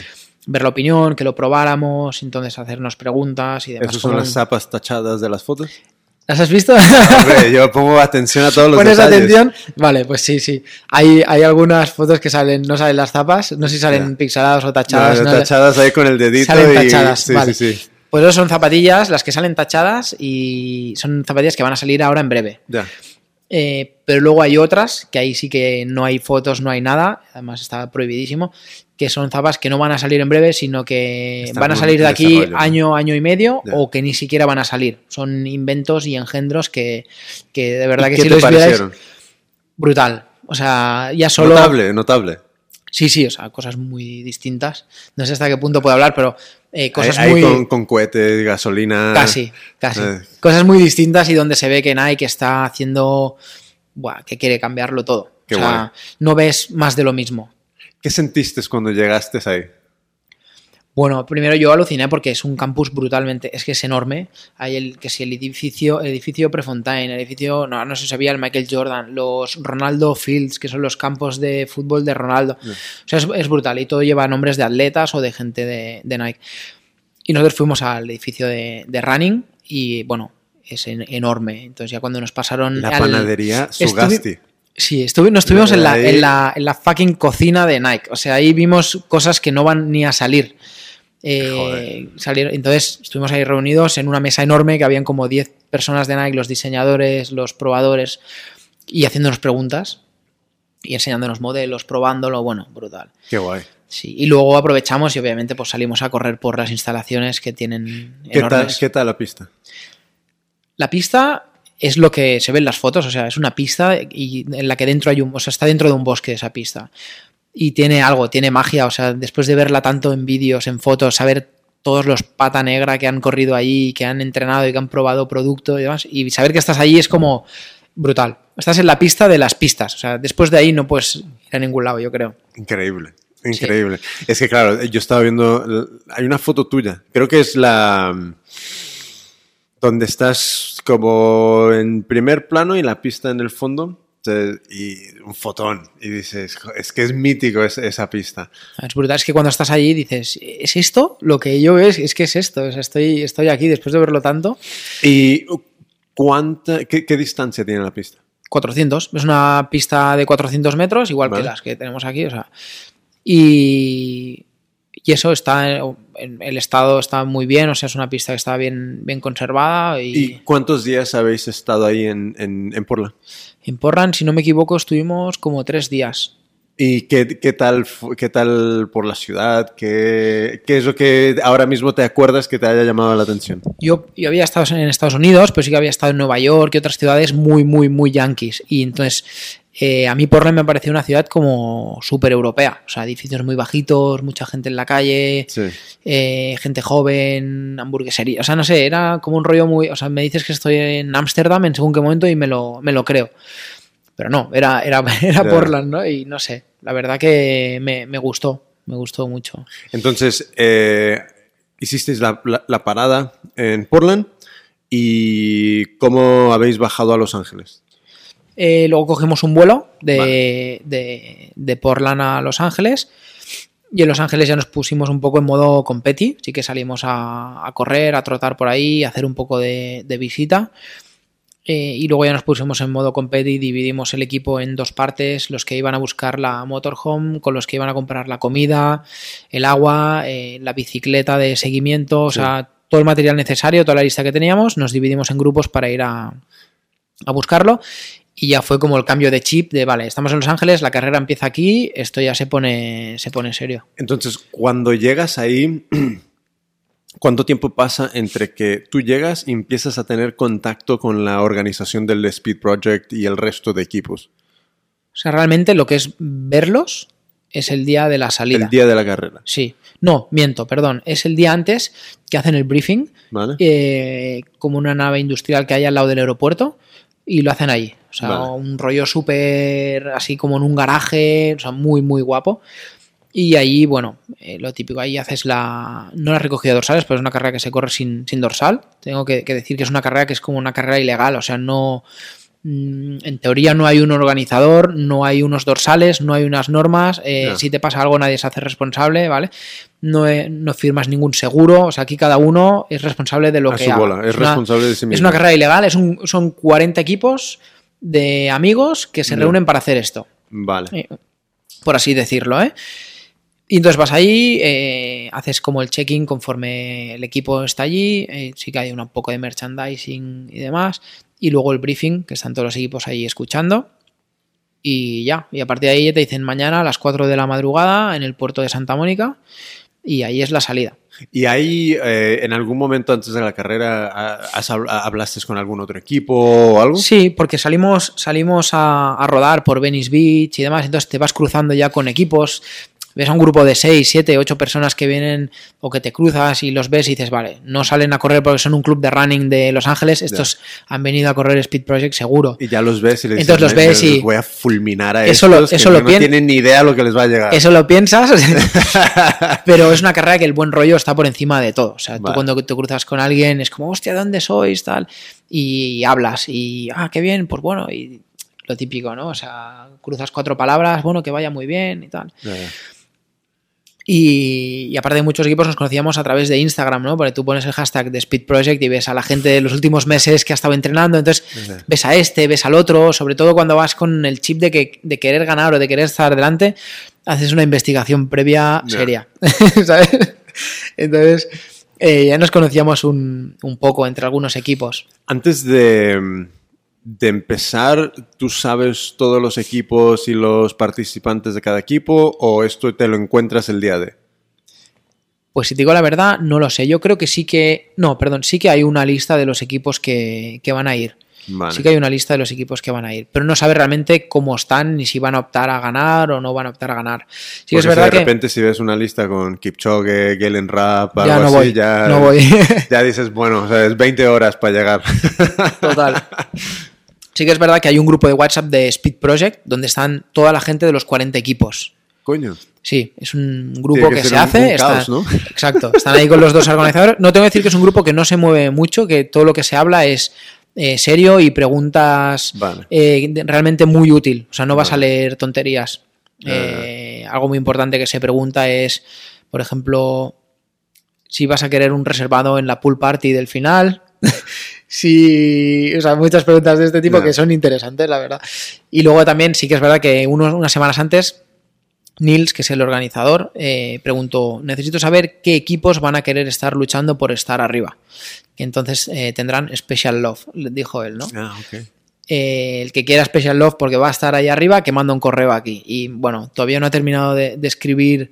S2: Ver la opinión, que lo probáramos, entonces hacernos preguntas y demás.
S1: ¿Esas son
S2: como
S1: las zapas tachadas de las fotos?
S2: ¿Las has visto?
S1: Hombre, yo pongo atención a todos los
S2: ¿Pones
S1: detalles.
S2: atención? Vale, pues sí, sí. Hay, hay algunas fotos que salen, no salen las tapas, no sé si salen pixeladas o
S1: No,
S2: tachadas. no-
S1: tachadas ahí con el dedito
S2: Salen
S1: y...
S2: tachadas,
S1: sí,
S2: vale.
S1: sí, sí.
S2: Pues eso son zapatillas, las que salen tachadas y son zapatillas que van a salir ahora en breve. Eh, pero luego hay otras que ahí sí que no hay fotos, no hay nada, además está prohibidísimo, que son zapas que no van a salir en breve, sino que
S1: Están
S2: van a salir de aquí año, año y medio o que ni siquiera van a salir. Son inventos y engendros que, que de verdad
S1: ¿Y
S2: que si los vierais, brutal. O sea, ya solo...
S1: Notable, notable.
S2: Sí, sí, o sea, cosas muy distintas. No sé hasta qué punto puedo hablar, pero eh, cosas muy...
S1: con, con cohetes, gasolina.
S2: Casi, casi.
S1: Eh.
S2: Cosas muy distintas y donde se ve que Nike está haciendo... Buah, que quiere cambiarlo todo.
S1: Qué
S2: o sea, no ves más de lo mismo.
S1: ¿Qué sentiste cuando llegaste ahí?
S2: Bueno, primero yo aluciné porque es un campus brutalmente, es que es enorme. Hay el que si el edificio, el edificio Prefontaine, el edificio, no, no se sabía el Michael Jordan, los Ronaldo Fields, que son los campos de fútbol de Ronaldo. O sea, es, es brutal y todo lleva nombres de atletas o de gente de, de Nike. Y nosotros fuimos al edificio de, de Running y bueno, es en- enorme. Entonces ya cuando nos pasaron
S1: La
S2: al-
S1: panadería Sugasti.
S2: Sí, estuvi- nos estuvimos en la, en, la, en la fucking cocina de Nike. O sea, ahí vimos cosas que no van ni a salir. Eh, salieron- entonces estuvimos ahí reunidos en una mesa enorme que habían como 10 personas de Nike, los diseñadores, los probadores. y haciéndonos preguntas y enseñándonos modelos, probándolo, bueno, brutal.
S1: Qué guay.
S2: Sí, y luego aprovechamos y obviamente pues salimos a correr por las instalaciones que tienen
S1: ¿Qué tal,
S2: enormes.
S1: ¿Qué tal la pista?
S2: La pista es lo que se ve en las fotos, o sea, es una pista y en la que dentro hay un, o sea, está dentro de un bosque esa pista. Y tiene algo, tiene magia, o sea, después de verla tanto en vídeos, en fotos, saber todos los pata negra que han corrido allí, que han entrenado y que han probado producto y demás, y saber que estás allí es como brutal. Estás en la pista de las pistas, o sea, después de ahí no puedes ir a ningún lado, yo creo.
S1: Increíble. Increíble. Es que, claro, yo estaba viendo. Hay una foto tuya. Creo que es la. Donde estás como en primer plano y la pista en el fondo. Y un fotón. Y dices, es que es mítico es, esa pista.
S2: Es brutal. Es que cuando estás allí dices, ¿es esto? Lo que yo veo es, es que es esto. O sea, estoy, estoy aquí después de verlo tanto.
S1: ¿Y cuánta, qué, qué distancia tiene la pista?
S2: 400. Es una pista de 400 metros, igual
S1: Vale.
S2: que las que tenemos aquí. O sea, y, y eso está en, en- el estado está muy bien, o sea, es una pista que está bien, bien conservada. Y,
S1: ¿Y cuántos días habéis estado ahí en, en, en Portland?
S2: En Portland, si no me equivoco, estuvimos como tres días.
S1: ¿Y qué, qué, tal, qué tal por la ciudad? ¿Qué, ¿Qué es lo que ahora mismo te acuerdas que te haya llamado la atención?
S2: Yo, yo había estado en Estados Unidos, pero sí que había estado en Nueva York y otras ciudades muy, muy, muy yankees. Y entonces, eh, a mí Portland me pareció una ciudad como súper europea. O sea, edificios muy bajitos, mucha gente en la calle,
S1: Sí.
S2: eh, gente joven, hamburguesería. O sea, no sé, era como un rollo muy. O sea, me dices que estoy en Ámsterdam en según qué momento y me lo, me lo creo. Pero no, era, era, era. Portland, ¿no? Y no sé, la verdad que me, me gustó, me gustó mucho.
S1: Entonces, eh, hicisteis la, la- la parada en Portland y ¿cómo habéis bajado a Los Ángeles?
S2: Eh, luego cogimos un vuelo de,
S1: Vale.
S2: de, de Portland a Los Ángeles. Y en Los Ángeles ya nos pusimos un poco en modo competi. Sí que salimos a, a correr, a trotar por ahí, a hacer un poco de, de visita. Eh, y luego ya nos pusimos en modo competi, dividimos el equipo en dos partes, los que iban a buscar la motorhome, con los que iban a comprar la comida, el agua, eh, la bicicleta de seguimiento, o sea, todo el material necesario, toda la lista que teníamos, nos dividimos en grupos para ir a, a buscarlo y ya fue como el cambio de chip de, vale, estamos en Los Ángeles, la carrera empieza aquí, esto ya se pone, se pone serio.
S1: Entonces, cuando llegas ahí, ¿cuánto tiempo pasa entre que tú llegas y empiezas a tener contacto con la organización del Speed Project y el resto de equipos?
S2: O sea, realmente lo que es verlos es el día de la salida.
S1: El día de la carrera,
S2: Sí, no, miento, perdón, es el día antes que hacen el briefing,
S1: ¿vale?
S2: eh, como una nave industrial que hay al lado del aeropuerto, y lo hacen ahí. O sea,
S1: Vale.
S2: un rollo súper así como en un garaje, o sea, muy, muy guapo. Y ahí, bueno, eh, lo típico, ahí haces la. No la recogida de dorsales, pero es una carrera que se corre sin, sin dorsal. Tengo que, que decir que es una carrera que es como una carrera ilegal, o sea, no. mm, En teoría no hay un organizador, no hay unos dorsales, no hay unas normas. eh. Si te pasa algo, nadie se hace responsable, ¿vale? No, eh, no firmas ningún seguro, o sea, aquí cada uno es responsable de lo
S1: A
S2: que
S1: su
S2: haga.
S1: bola, es
S2: una-
S1: responsable de sí mismo.
S2: es una carrera ilegal, es un- son 40 equipos de amigos que se reúnen para hacer esto,
S1: Vale.
S2: eh, por así decirlo, ¿eh? Y entonces vas ahí, eh, haces como el check-in conforme el equipo está allí, eh, sí que hay un poco de merchandising y demás, y luego el briefing, que están todos los equipos ahí escuchando, y ya, y a partir de ahí te dicen mañana a las 4 de la madrugada en el puerto de Santa Mónica, y ahí es la salida.
S1: ¿Y ahí, eh, en algún momento antes de la carrera, ha- has habl- hablaste con algún otro equipo o algo?
S2: Sí, porque salimos, salimos a, a rodar por Venice Beach y demás, entonces te vas cruzando ya con equipos. Ves a un grupo de 6, 7, 8 personas que vienen o que te cruzas y los ves y dices, vale, no salen a correr porque son un club de running de Los Ángeles, estos han venido a correr Speed Project seguro.
S1: Y ya los ves y les
S2: Entonces los
S1: "Me-
S2: ves y-
S1: voy a fulminar a
S2: Eso lo-
S1: que
S2: eso lo
S1: no tienen ni idea lo que les va a llegar.
S2: Eso lo piensas, pero es una carrera que el buen rollo está por encima de todo. O sea, tú
S1: Vale.
S2: cuando te cruzas con alguien es como, hostia, ¿dónde sois? Tal. Y hablas y, ah, qué bien, pues bueno, y lo típico, ¿no? O sea, cruzas cuatro palabras, bueno, que vaya muy bien y tal. Y, y aparte de muchos equipos nos conocíamos a través de Instagram, ¿no? Porque tú pones el hashtag de Speed Project y ves a la gente de los últimos meses que ha estado entrenando, entonces ves a este, ves al otro, sobre todo cuando vas con el chip de, que, de querer ganar o de querer estar delante, haces una investigación previa seria, ¿sabes? Entonces eh, ya nos conocíamos un, un poco entre algunos equipos.
S1: Antes de, de empezar, ¿tú sabes todos los equipos y los participantes de cada equipo o esto te lo encuentras el día de?
S2: Pues si te digo la verdad, no lo sé. Yo creo que sí que... No, perdón, sí que hay una lista de los equipos que, que van a ir.
S1: Vale.
S2: Sí que hay una lista de los equipos que van a ir, pero no sabe realmente cómo están ni si van a optar a ganar o no van a optar a ganar. Sí es
S1: si
S2: verdad
S1: de
S2: que
S1: repente si ves una lista con Kipchoge, Galen Rapp, algo
S2: ya no
S1: así,
S2: voy,
S1: ya,
S2: no voy.
S1: ya dices, bueno, o sea, es 20 horas para llegar.
S2: Total. Sí que es verdad que hay un grupo de WhatsApp de Speed Project donde están toda la gente de los 40 equipos.
S1: Coño.
S2: Sí, es un grupo
S1: que
S2: se hace.
S1: un
S2: está-
S1: caos, ¿no?
S2: Exacto. Están ahí con los dos organizadores. No tengo que decir que es un grupo que no se mueve mucho, que todo lo que se habla es eh, serio y preguntas
S1: Vale.
S2: eh, realmente muy útil. O sea, no vas a leer tonterías. Eh, algo muy importante que se pregunta es, por ejemplo, si vas a querer un reservado en la pool party del final. Si, o sea, muchas preguntas de este tipo que son interesantes, la verdad. Y luego también sí que es verdad que unos, unas semanas antes, Nils, que es el organizador, eh, preguntó, necesito saber qué equipos van a querer estar luchando por estar arriba. Que entonces eh, tendrán Special Love, dijo él, ¿no?
S1: Ah, ok.
S2: eh, el que quiera Special Love porque va a estar ahí arriba, que manda un correo aquí. Y bueno, todavía no ha terminado de, de escribir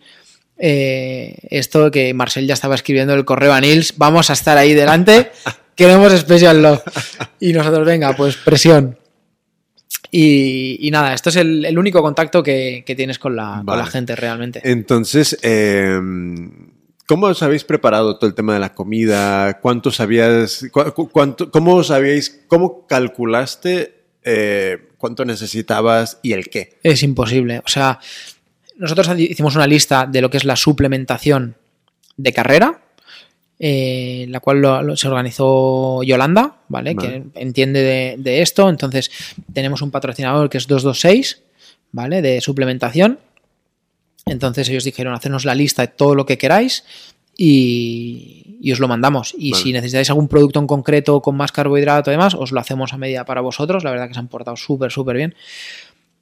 S2: eh, esto que Marcel ya estaba escribiendo el correo a Nils. Vamos a estar ahí delante, queremos Special Love. Y nosotros, venga, pues presión. Y, y nada, esto es el, el único contacto que, que tienes con la, con
S1: Vale.
S2: la gente realmente.
S1: Entonces, eh, ¿cómo os habéis preparado todo el tema de la comida? ¿Cuánto sabías? cu- cu- cuánto- ¿Cómo sabíais? ¿Cómo calculaste eh, cuánto necesitabas y el qué?
S2: Es imposible. O sea, nosotros hicimos una lista de lo que es la suplementación de carrera, eh, la cual lo- lo- se organizó Yolanda, ¿vale?
S1: Vale.
S2: Que entiende de, de esto. Entonces, tenemos un patrocinador que es 226, ¿vale? De suplementación. Entonces ellos dijeron, hacernos la lista de todo lo que queráis y, y os lo mandamos. Y
S1: Vale.
S2: si necesitáis algún producto en concreto con más carbohidrato y demás, os lo hacemos a medida para vosotros. La verdad que se han portado súper, súper bien.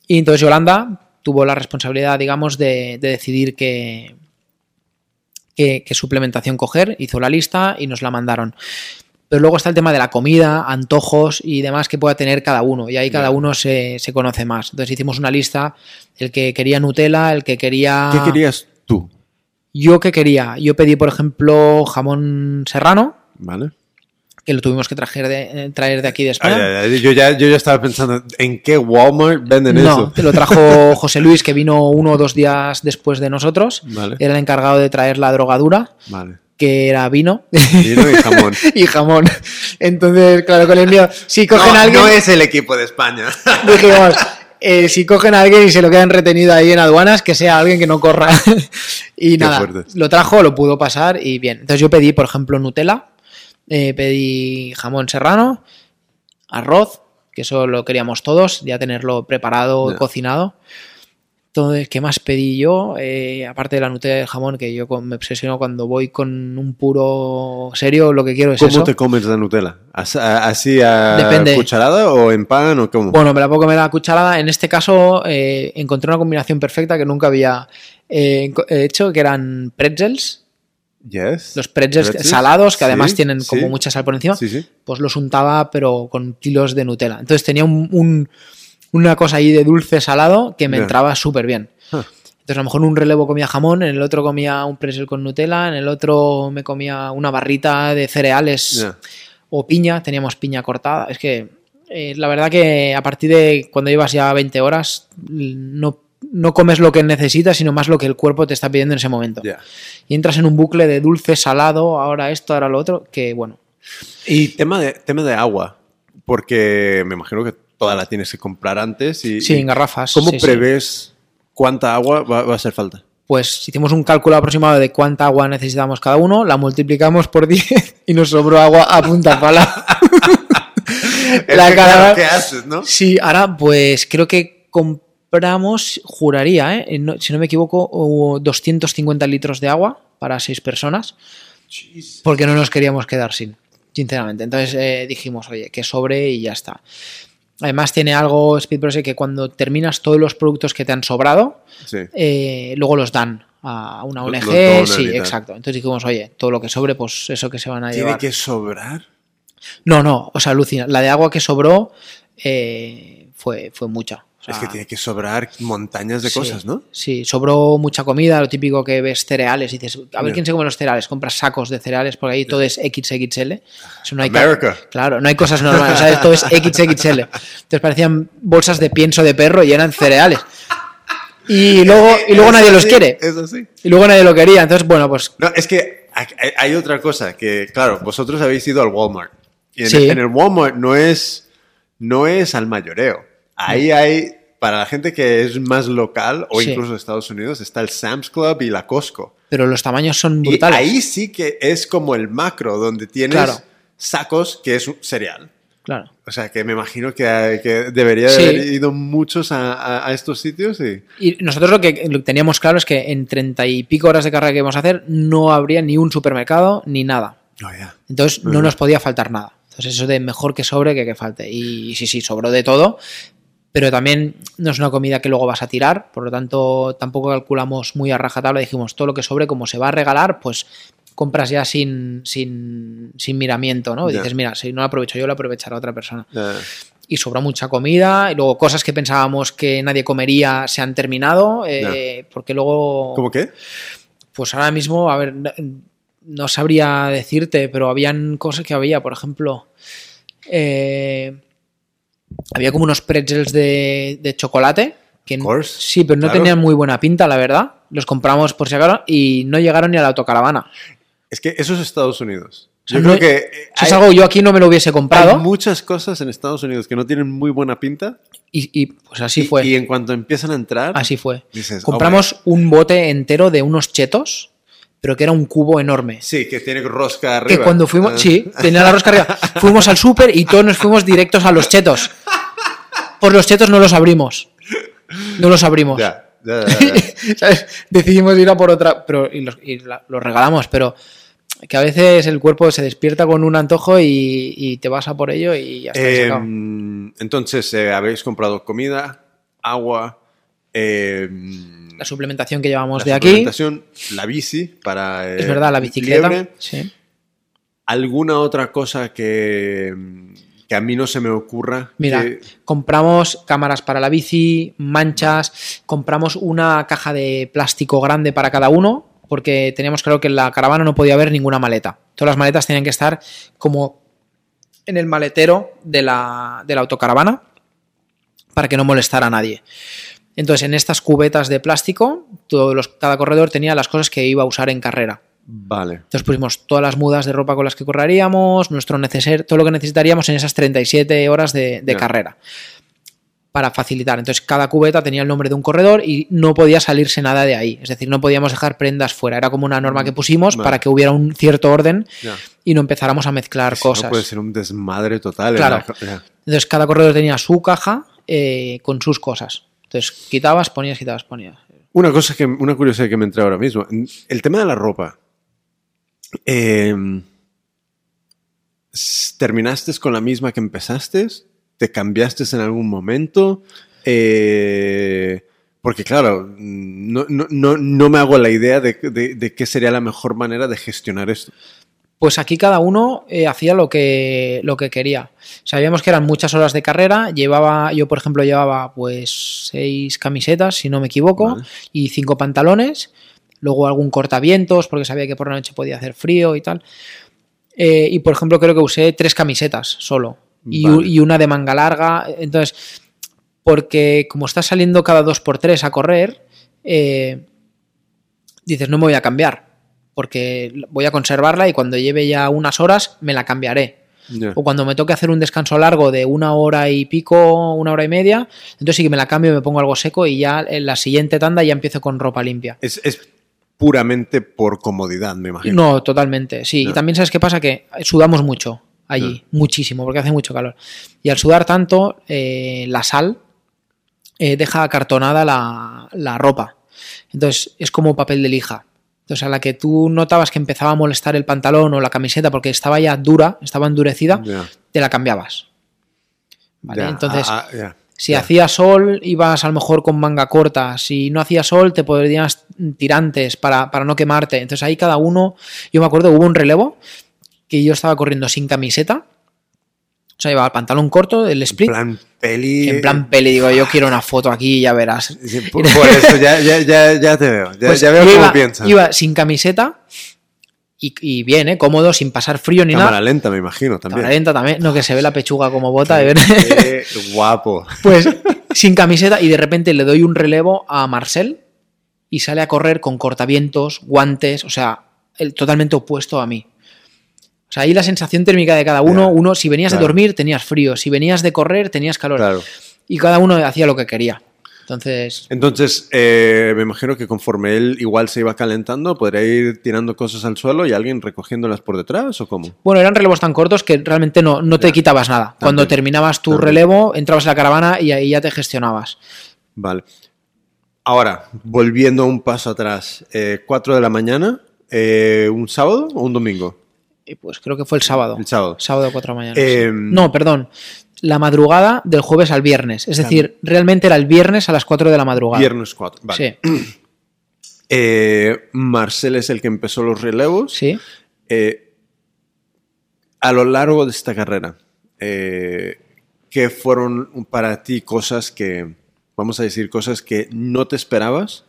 S2: Y entonces Yolanda tuvo la responsabilidad, digamos, de, de decidir qué, qué- qué suplementación coger, hizo la lista y nos la mandaron. Pero luego está el tema de la comida, antojos y demás que pueda tener cada uno. Y ahí cada uno se, se conoce más. Entonces hicimos una lista, el que quería Nutella, el que quería...
S1: ¿Qué querías tú?
S2: Yo que quería. Yo pedí, por ejemplo, jamón serrano,
S1: ¿Vale?
S2: Que lo tuvimos que traer de, traer de aquí de España.
S1: Ay, ay, ay, yo, ya, yo ya estaba pensando, ¿en qué Walmart venden
S2: No,
S1: eso?
S2: te lo trajo José Luis, que vino uno o dos días después de nosotros.
S1: Vale,
S2: Era el encargado de traer la drogadura,
S1: vale.
S2: que era vino
S1: Vino y jamón.
S2: y jamón. Entonces, claro, con el mío, si cogen
S1: no,
S2: a alguien,
S1: no es el equipo de España.
S2: dijimos, eh, si cogen a alguien y se lo quedan retenido ahí en aduanas, que sea alguien que no corra. y
S1: Qué
S2: nada,
S1: fuerte.
S2: lo trajo, lo pudo pasar y bien. Entonces yo pedí, por ejemplo, Nutella, eh, pedí jamón serrano, arroz, que eso lo queríamos todos, ya tenerlo preparado,
S1: Ya.
S2: cocinado. Entonces, ¿qué más pedí yo? Eh, aparte de la Nutella y el jamón, que yo me obsesiono cuando voy con un puro serio, lo que quiero es
S1: ¿Cómo
S2: eso.
S1: te comes la Nutella? ¿As- a- ¿Así a
S2: Depende.
S1: cucharada o en pan o cómo?
S2: Bueno, me la puedo comer a cucharada. En este caso, eh, encontré una combinación perfecta que nunca había eh, hecho, que eran pretzels.
S1: Yes.
S2: Los pretzels,
S1: Pretzels,
S2: salados, que además
S1: sí,
S2: tienen como
S1: sí.
S2: mucha sal por encima.
S1: Sí.
S2: Pues los untaba, pero con kilos de Nutella. Entonces tenía un- un- una cosa ahí de dulce salado que me entraba súper bien.
S1: Ah.
S2: Entonces a lo mejor en un relevo comía jamón, en el otro comía un pretzel con Nutella, en el otro me comía una barrita de cereales o piña, teníamos piña cortada. Es que eh, la verdad que a partir de cuando llevas ya 20 horas no, no comes lo que necesitas, sino más lo que el cuerpo te está pidiendo en ese momento. Y entras en un bucle de dulce, salado, ahora esto, ahora lo otro, que bueno.
S1: Y tema de, tema de agua, porque me imagino que toda la tienes que comprar antes. Y,
S2: Sí,
S1: y
S2: en garrafas.
S1: ¿Cómo
S2: sí, sí.
S1: prevés cuánta agua va, va a hacer falta?
S2: Pues hicimos un cálculo aproximado de cuánta agua necesitamos cada uno, la multiplicamos por 10 y nos sobró agua a punta pala. La
S1: que,
S2: cara-
S1: claro, ¿Qué haces, no?
S2: Sí, ahora pues creo que compramos, juraría, ¿eh? No- si no me equivoco, hubo 250 litros de agua para seis personas, porque no nos queríamos quedar sin, sinceramente. Entonces eh, dijimos, oye, que sobre y ya está. Además tiene algo Speed Project que cuando terminas todos los productos que te han sobrado,
S1: Sí.
S2: eh, luego los dan a una ONG.
S1: los
S2: sí, exacto. Entonces dijimos, oye, todo lo que sobre, pues eso que se van a
S1: ¿Tiene
S2: llevar.
S1: que sobrar?
S2: No, no, o sea, alucina. La de agua que sobró eh, fue, fue mucha. O sea,
S1: es que tiene que sobrar montañas de
S2: sí,
S1: cosas, ¿no?
S2: Sí, sobró mucha comida, lo típico que ves cereales y dices, a ver quién se come los cereales, compras sacos de cereales porque ahí todo es XXL. Eso no hay ca-
S1: America.
S2: Claro, no hay cosas normales, ¿sabes? Todo es XXL. Entonces parecían bolsas de pienso de perro y eran cereales. Y luego, y luego nadie los quiere. Y luego nadie lo quería. Entonces, bueno, pues
S1: No, es que hay- otra cosa que, claro, vosotros habéis ido al Walmart. Y en,
S2: Sí.
S1: en el Walmart no es, no es al mayoreo. Ahí hay, para la gente que es más local o
S2: Sí.
S1: incluso de Estados Unidos, está el Sam's Club y la Costco.
S2: pero los tamaños son
S1: Y
S2: brutales.
S1: ahí sí que es como el macro, donde tienes
S2: Claro.
S1: sacos que es un cereal.
S2: Claro.
S1: O sea, que me imagino que, que debería de
S2: Sí.
S1: haber ido muchos a, a- a estos sitios y...
S2: Y nosotros lo que, lo teníamos claro es que en treinta y pico horas de carrera que íbamos a hacer no habría ni un supermercado ni nada.
S1: Oh, ya.
S2: Entonces no
S1: Ujú.
S2: nos podía faltar nada. Entonces eso de mejor que sobre que que falte. Y sí, sí, sobró de todo. Pero también no es una comida que luego vas a tirar. Por lo tanto, tampoco calculamos muy a rajatabla. Dijimos, todo lo que sobre, como se va a regalar, pues compras ya sin, sin, sin miramiento, ¿no? Y dices, mira, si no lo aprovecho yo, lo aprovechará otra persona. Y sobró mucha comida. Y luego cosas que pensábamos que nadie comería se han terminado. eh, Porque luego
S1: ¿Cómo qué?
S2: pues ahora mismo, a ver, no, no sabría decirte, pero habían cosas que había, por ejemplo, eh, había como unos pretzels de, de chocolate. Que sí, pero no
S1: claro.
S2: tenían muy buena pinta, la verdad. Los compramos por si acaso y no llegaron ni a la autocaravana.
S1: Es que eso es Estados Unidos. Yo
S2: no-
S1: creo que...
S2: Eso es
S1: hay-
S2: algo que yo aquí no me lo hubiese
S1: Hay
S2: comprado.
S1: muchas cosas en Estados Unidos que no tienen muy buena pinta.
S2: Y, y, pues así
S1: y,
S2: fue.
S1: y en cuanto empiezan a entrar,
S2: Así fue.
S1: dices, oh
S2: Compramos un bote entero de unos chetos, pero que era un cubo enorme.
S1: sí, que tiene rosca arriba.
S2: Que cuando fuimos,
S1: Ah.
S2: sí, tenía la rosca arriba. Fuimos al súper y todos nos fuimos directos a los chetos. Por los chetos no los abrimos. No los abrimos.
S1: Ya, ya, ya.
S2: ¿Sabes? Decidimos ir a por otra, pero y los, y la- los regalamos, pero que a veces el cuerpo se despierta con un antojo y, y te vas a por ello y ya está.
S1: Em, entonces, eh, habéis comprado comida, agua, em,
S2: la suplementación que llevamos
S1: la
S2: de aquí.
S1: la bici para... eh,
S2: Es verdad, la bicicleta.
S1: liebre.
S2: Sí.
S1: ¿Alguna otra cosa que, que a mí no se me ocurra?
S2: Mira,
S1: que-
S2: compramos cámaras para la bici, manchas, compramos una caja de plástico grande para cada uno, porque teníamos claro que en la caravana no podía haber ninguna maleta. Todas las maletas tenían que estar como en el maletero de la, de la autocaravana para que no molestara a nadie. Entonces, en estas cubetas de plástico, todos los, cada corredor tenía las cosas que iba a usar en carrera.
S1: Vale.
S2: Entonces pusimos todas las mudas de ropa con las que correríamos, nuestro neceser, todo lo que necesitaríamos en esas 37 horas de, carrera para facilitar. Entonces cada cubeta tenía el nombre de un corredor y no podía salirse nada de ahí. Es decir, no podíamos dejar prendas fuera. Era como una norma que pusimos
S1: Mm, Vale.
S2: para que hubiera un cierto orden y no empezáramos a mezclar
S1: Si no,
S2: cosas.
S1: puede ser un desmadre total.
S2: Claro.
S1: la.
S2: Entonces cada corredor tenía su caja eh, con sus cosas. Entonces quitabas, ponías, quitabas, ponías.
S1: Una cosa que, una curiosidad que me entra ahora mismo. El tema de la ropa. Eh, ¿Terminaste con la misma que empezaste? ¿Te cambiaste en algún momento? Eh, porque claro, no, no, no, no me hago la idea de, de- de qué sería la mejor manera de gestionar esto.
S2: Pues aquí cada uno eh, hacía lo que, lo que quería. Sabíamos que eran muchas horas de carrera. Llevaba, yo por ejemplo llevaba pues seis camisetas, si no me equivoco,
S1: Vale.
S2: y cinco pantalones. Luego algún cortavientos, porque sabía que por la noche podía hacer frío y tal. Eh, y por ejemplo creo que usé tres camisetas solo. Y, u-
S1: Vale.
S2: y una de manga larga. Entonces, porque como estás saliendo cada dos por tres a correr, eh, dices, no me voy a cambiar. Porque voy a conservarla y cuando lleve ya unas horas me la cambiaré. O cuando me toque hacer un descanso largo de una hora y pico, una hora y media, entonces sí que me la cambio y me pongo algo seco y ya en la siguiente tanda ya empiezo con ropa limpia.
S1: Es, es puramente por comodidad, me imagino.
S2: No, totalmente, sí. Y también sabes qué pasa, que sudamos mucho allí, muchísimo, porque hace mucho calor. Y al sudar tanto, eh, la sal eh, deja acartonada la, la ropa. Entonces es como papel de lija. Entonces a la que tú notabas que empezaba a molestar el pantalón o la camiseta porque estaba ya dura, estaba endurecida, te la cambiabas. ¿Vale? Entonces,
S1: Ah, ah,
S2: si hacía sol, ibas a lo mejor con manga corta. Si no hacía sol, te podrías tirantes para, para no quemarte. Entonces ahí cada uno, yo me acuerdo, hubo un relevo que yo estaba corriendo sin camiseta, sea, llevaba el pantalón corto, el split.
S1: En plan peli.
S2: En plan peli, digo, yo quiero una foto aquí, ya verás.
S1: Por, por eso ya, ya, ya, ya te veo. Ya,
S2: Pues
S1: ya veo
S2: yo
S1: cómo
S2: iba,
S1: piensas.
S2: Iba sin camiseta y, y bien, ¿eh? cómodo, sin pasar frío ni
S1: Cámara
S2: nada.
S1: lenta, me imagino, también.
S2: Cámara lenta también. No, que se ve la pechuga como bota. de ver.
S1: Qué guapo.
S2: Pues sin camiseta y de repente le doy un relevo a Marcel y sale a correr con cortavientos, guantes, o sea, el totalmente opuesto a mí. O sea, ahí la sensación térmica de cada uno, uno, si venías
S1: claro.
S2: de dormir tenías frío, si venías de correr tenías calor.
S1: Claro.
S2: Y cada uno hacía lo que quería. Entonces,
S1: Entonces, eh, me imagino que conforme él igual se iba calentando, podría ir tirando cosas al suelo y alguien recogiéndolas por detrás o cómo?
S2: bueno, eran relevos tan cortos que realmente no, no te quitabas nada. Cuando
S1: También.
S2: terminabas tu
S1: También.
S2: relevo, entrabas en la caravana y ahí ya te gestionabas.
S1: Vale. Ahora, volviendo un paso atrás, 4 de la mañana, eh, ¿un sábado o un domingo?
S2: Y pues creo que fue el sábado.
S1: El sábado.
S2: Sábado de 4 de la mañana.
S1: Eh,
S2: sí. No, perdón. La madrugada del jueves al viernes. Es decir, realmente era el viernes a las 4 de la madrugada.
S1: Viernes 4. Vale.
S2: Sí,
S1: Eh, Marcel es el que empezó los relevos.
S2: sí.
S1: Eh, a lo largo de esta carrera, eh, ¿qué fueron para ti cosas que, vamos a decir, cosas que no te esperabas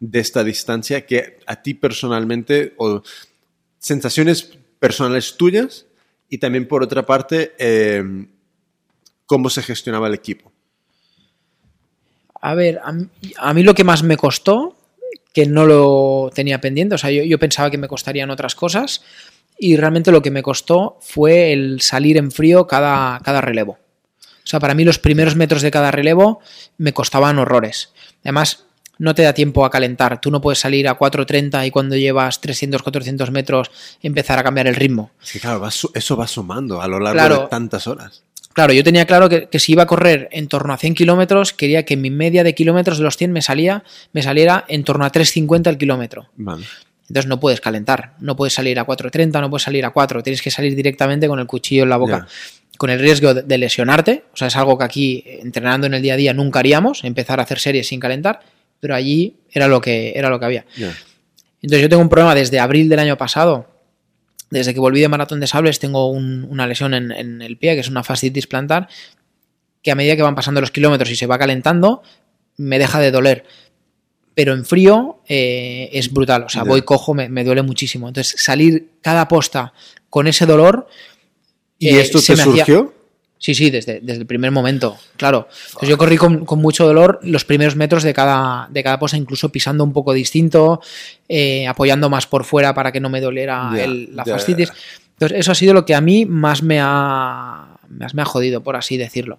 S1: de esta distancia, que a ti personalmente, o sensaciones personales tuyas, y también por otra parte, eh, cómo se gestionaba el equipo?
S2: A ver, a mí, lo que más me costó, que no lo tenía pendiente, o sea, yo, yo pensaba que me costarían otras cosas, y realmente lo que me costó fue el salir en frío cada, cada relevo. O sea, para mí los primeros metros de cada relevo me costaban horrores. Además, no te da tiempo a calentar. Tú no puedes salir a 4.30 y cuando llevas 300, 400 metros empezar a cambiar el ritmo.
S1: Que claro, va eso va sumando a lo largo
S2: Claro.
S1: de tantas horas.
S2: Claro, yo tenía claro que, que si iba a correr en torno a 100 kilómetros, quería que mi media de kilómetros de los 100 me, salía, me saliera en torno a 3.50 el kilómetro.
S1: Vale.
S2: Entonces no puedes calentar, no puedes salir a 4.30, no puedes salir a 4, tienes que salir directamente con el cuchillo en la boca. Con el riesgo de, lesionarte, o sea, es algo que aquí entrenando en el día a día nunca haríamos, empezar a hacer series sin calentar, pero allí era lo que, era lo que había. Entonces yo tengo un problema desde abril del año pasado. Desde que volví de Maratón de Sables tengo un- una lesión en, en el pie, que es una fascitis plantar, que a medida que van pasando los kilómetros y se va calentando, me deja de doler. Pero en frío eh, es brutal. O sea, voy cojo, me, me duele muchísimo. Entonces salir cada posta con ese dolor...
S1: ¿Y
S2: eh,
S1: esto
S2: se
S1: te
S2: hacía-
S1: surgió?
S2: Sí, sí, desde, desde el primer momento, claro. Entonces yo corrí con, con mucho dolor los primeros metros de cada, de cada posta, incluso pisando un poco distinto, eh, apoyando más por fuera para que no me doliera el- la
S1: ya.
S2: fascitis. Entonces eso ha sido lo que a mí más me ha, más me ha jodido, por así decirlo.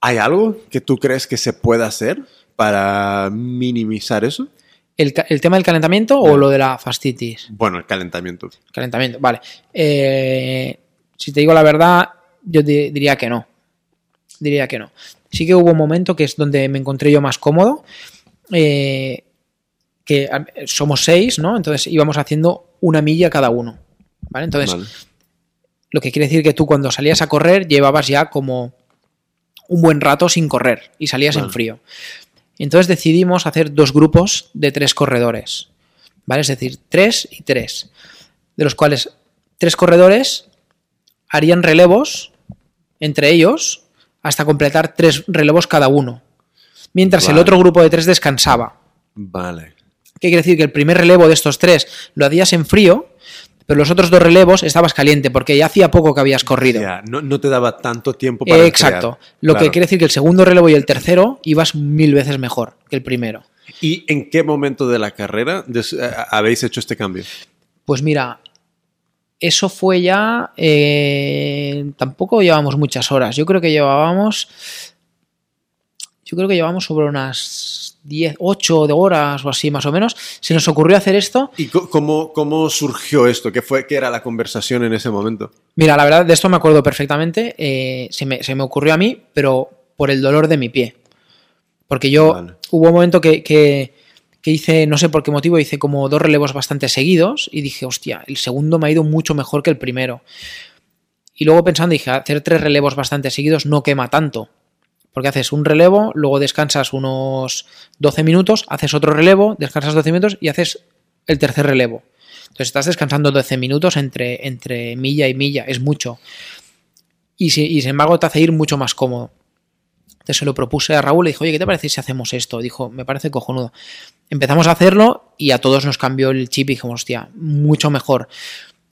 S1: ¿Hay algo que tú crees que se pueda hacer para minimizar eso?
S2: ¿El, el tema del calentamiento o lo de la fascitis?
S1: Bueno, el calentamiento.
S2: Calentamiento, vale. Eh, si te digo la verdad, yo di- diría que no. Diría que no. Sí que hubo un momento que es donde me encontré yo más cómodo. eh, que somos seis, ¿no? Entonces íbamos haciendo una milla cada uno. ¿Vale? Entonces,
S1: Vale.
S2: lo que quiere decir que tú cuando salías a correr llevabas ya como un buen rato sin correr y salías en frío. Entonces decidimos hacer dos grupos de tres corredores, ¿vale? Es decir, tres y tres, de los cuales tres corredores harían relevos entre ellos hasta completar tres relevos cada uno, mientras el otro grupo de tres descansaba.
S1: Vale.
S2: ¿Qué quiere decir? Que el primer relevo de estos tres lo hacías en frío, pero los otros dos relevos estabas caliente porque ya hacía poco que habías corrido.
S1: Ya, no, no te daba tanto tiempo para
S2: Eh, exacto. Lo que quiere decir que el segundo relevo y el tercero ibas mil veces mejor que el primero.
S1: ¿Y en qué momento de la carrera eh, habéis hecho este cambio?
S2: Pues mira, eso fue ya. eh, tampoco llevamos muchas horas. Yo creo que llevábamos. Yo creo que llevamos sobre unas 10, 8 de horas o así más o menos. Se nos ocurrió hacer esto.
S1: ¿Y cómo, cómo surgió esto? ¿Qué, fue, ¿Qué era la conversación en ese momento?
S2: Mira, la verdad, de esto me acuerdo perfectamente. eh, se, me, se me ocurrió a mí, pero por el dolor de mi pie. Porque yo
S1: Vale.
S2: hubo un momento que, que- que hice, no sé por qué motivo, hice como dos relevos bastante seguidos y dije, hostia, el segundo me ha ido mucho mejor que el primero. Y luego pensando, dije, hacer tres relevos bastante seguidos no quema tanto. Porque haces un relevo, luego descansas unos 12 minutos, haces otro relevo, descansas 12 minutos y haces el tercer relevo. Entonces estás descansando 12 minutos entre, entre milla y milla, es mucho. y, si- y sin embargo te hace ir mucho más cómodo. Entonces se lo propuse a Raúl y dijo, oye, ¿qué te parece si hacemos esto? Dijo, me parece cojonudo. Empezamos a hacerlo y a todos nos cambió el chip y dijimos, hostia, mucho mejor.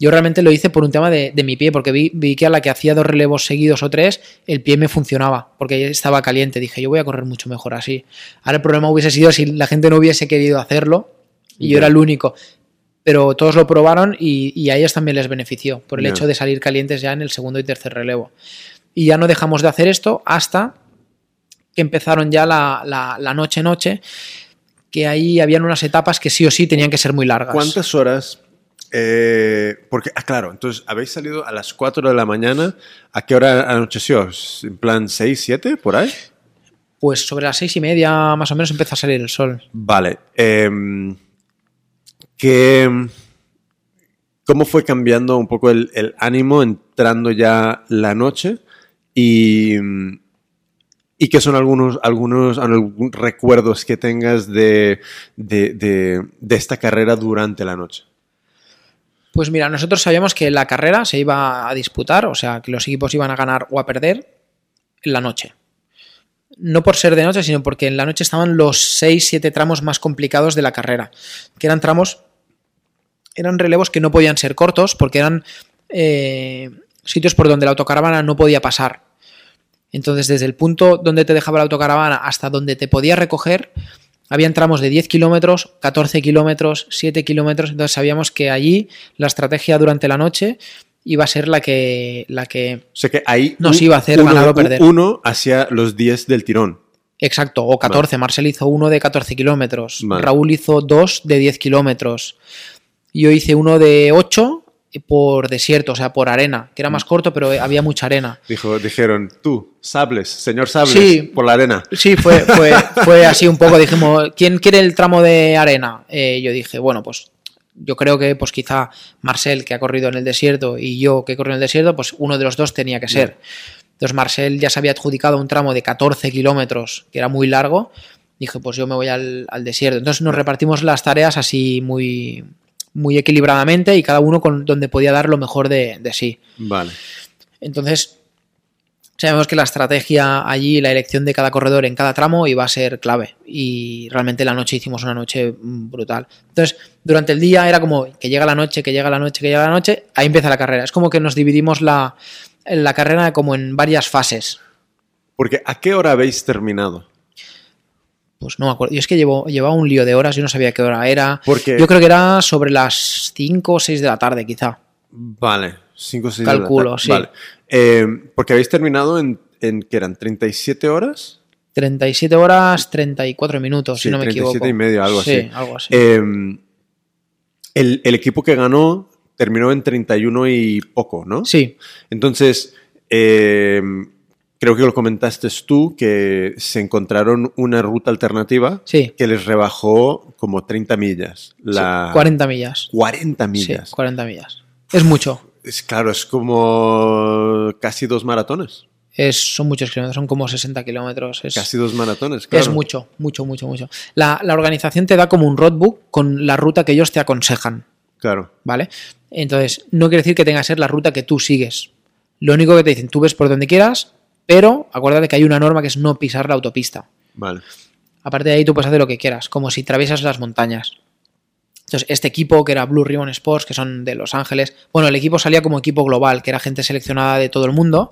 S2: Yo realmente lo hice por un tema de, de mi pie, porque vi, vi que a la que hacía dos relevos seguidos o tres, el pie me funcionaba, porque estaba caliente. Dije, yo voy a correr mucho mejor así. Ahora el problema hubiese sido si la gente no hubiese querido hacerlo y yo era el único. Pero todos lo probaron y, y a ellos también les benefició por el hecho de salir calientes ya en el segundo y tercer relevo. Y ya no dejamos de hacer esto hasta que empezaron ya la, la- la noche-noche, que ahí habían unas etapas que sí o sí tenían que ser muy largas.
S1: ¿Cuántas horas? eh, porque, ah, claro, entonces habéis salido a las 4 de la mañana. ¿A qué hora anocheció? ¿En plan 6, 7, por ahí?
S2: Pues sobre las seis y media más o menos empieza a salir el sol.
S1: Vale. ¿qué- ¿Cómo fue cambiando un poco el, el ánimo entrando ya la noche? Y, y qué son algunos, algunos recuerdos que tengas de- de esta carrera durante la noche.
S2: Pues mira, nosotros sabíamos que la carrera se iba a disputar, o sea, que los equipos iban a ganar o a perder en la noche. No por ser de noche, sino porque en la noche estaban los 6-7 tramos más complicados de la carrera, que eran tramos, eran relevos que no podían ser cortos porque eran eh, sitios por donde la autocaravana no podía pasar. Entonces, desde el punto donde te dejaba la autocaravana hasta donde te podía recoger, habían tramos de 10 kilómetros, 14 kilómetros, 7 kilómetros. Entonces, sabíamos que allí la estrategia durante la noche iba a ser la que, la que
S1: O sea que ahí
S2: Nos iba a hacer
S1: uno,
S2: ganar o perder.
S1: Uno hacia los 10 del tirón.
S2: Exacto, o 14. Marcel hizo uno de 14 kilómetros.
S1: Vale.
S2: Raúl hizo dos de 10 kilómetros. Yo hice uno de 8 por desierto, o sea, por arena, que era
S1: Mm.
S2: más corto, pero había mucha arena.
S1: Dijo, dijeron, tú, Sables, señor Sables,
S2: Sí.
S1: por la arena.
S2: Sí, fue, fue, fue así un poco. Dijimos, ¿quién quiere el tramo de arena? Eh, yo dije, bueno, pues yo creo que pues quizá Marcel, que ha corrido en el desierto, y yo, que he corrido en el desierto, pues uno de los dos tenía que ser. Entonces Marcel ya se había adjudicado un tramo de 14 kilómetros, que era muy largo. Dije, pues yo me voy al, al desierto. Entonces nos repartimos las tareas así muy, muy equilibradamente y cada uno con donde podía dar lo mejor de, de sí.
S1: Vale.
S2: Entonces, sabemos que la estrategia allí, la elección de cada corredor en cada tramo iba a ser clave. Y realmente la noche hicimos una noche brutal. Entonces, durante el día era como que llega la noche, que llega la noche, que llega la noche, ahí empieza la carrera. Es como que nos dividimos la, la carrera como en varias fases.
S1: Porque ¿a qué hora habéis terminado?
S2: Pues no me acuerdo. Yo es que llevo, llevaba un lío de horas, yo no sabía qué hora era.
S1: Porque,
S2: Yo creo que era sobre las 5 o 6 de la tarde, quizá.
S1: vale, 5 o 6
S2: Calculo, sí.
S1: Vale. Eh, porque habéis terminado en, en, ¿qué eran? ¿37 horas?
S2: 37 horas, 34 minutos,
S1: Sí,
S2: si no me
S1: 37
S2: equivoco.
S1: y medio, algo
S2: Sí,
S1: así.
S2: algo así.
S1: Eh, el, el equipo que ganó terminó en 31 y poco, ¿no?
S2: sí,
S1: Entonces, eh, creo que lo comentaste tú, que se encontraron una ruta alternativa
S2: sí.
S1: que les rebajó como 30 millas. La...
S2: Sí, 40 millas.
S1: 40 millas.
S2: Sí, 40 millas. Es mucho.
S1: Es claro, es como casi dos maratones.
S2: Es, son muchos kilómetros, son como 60 kilómetros. Es,
S1: Casi dos maratones, claro.
S2: es mucho, mucho, mucho, mucho. La, la organización te da como un roadbook con la ruta que ellos te aconsejan,
S1: Claro.
S2: ¿vale? Entonces, no quiere decir que tenga que ser la ruta que tú sigues. Lo único que te dicen, tú ves por donde quieras, pero acuérdate que hay una norma que es no pisar la autopista.
S1: Vale.
S2: Aparte de ahí, tú puedes hacer lo que quieras, como si atraviesas las montañas. Entonces, este equipo, que era Blue Ribbon Sports, que son de Los Ángeles, bueno, el equipo salía como equipo global, que era gente seleccionada de todo el mundo,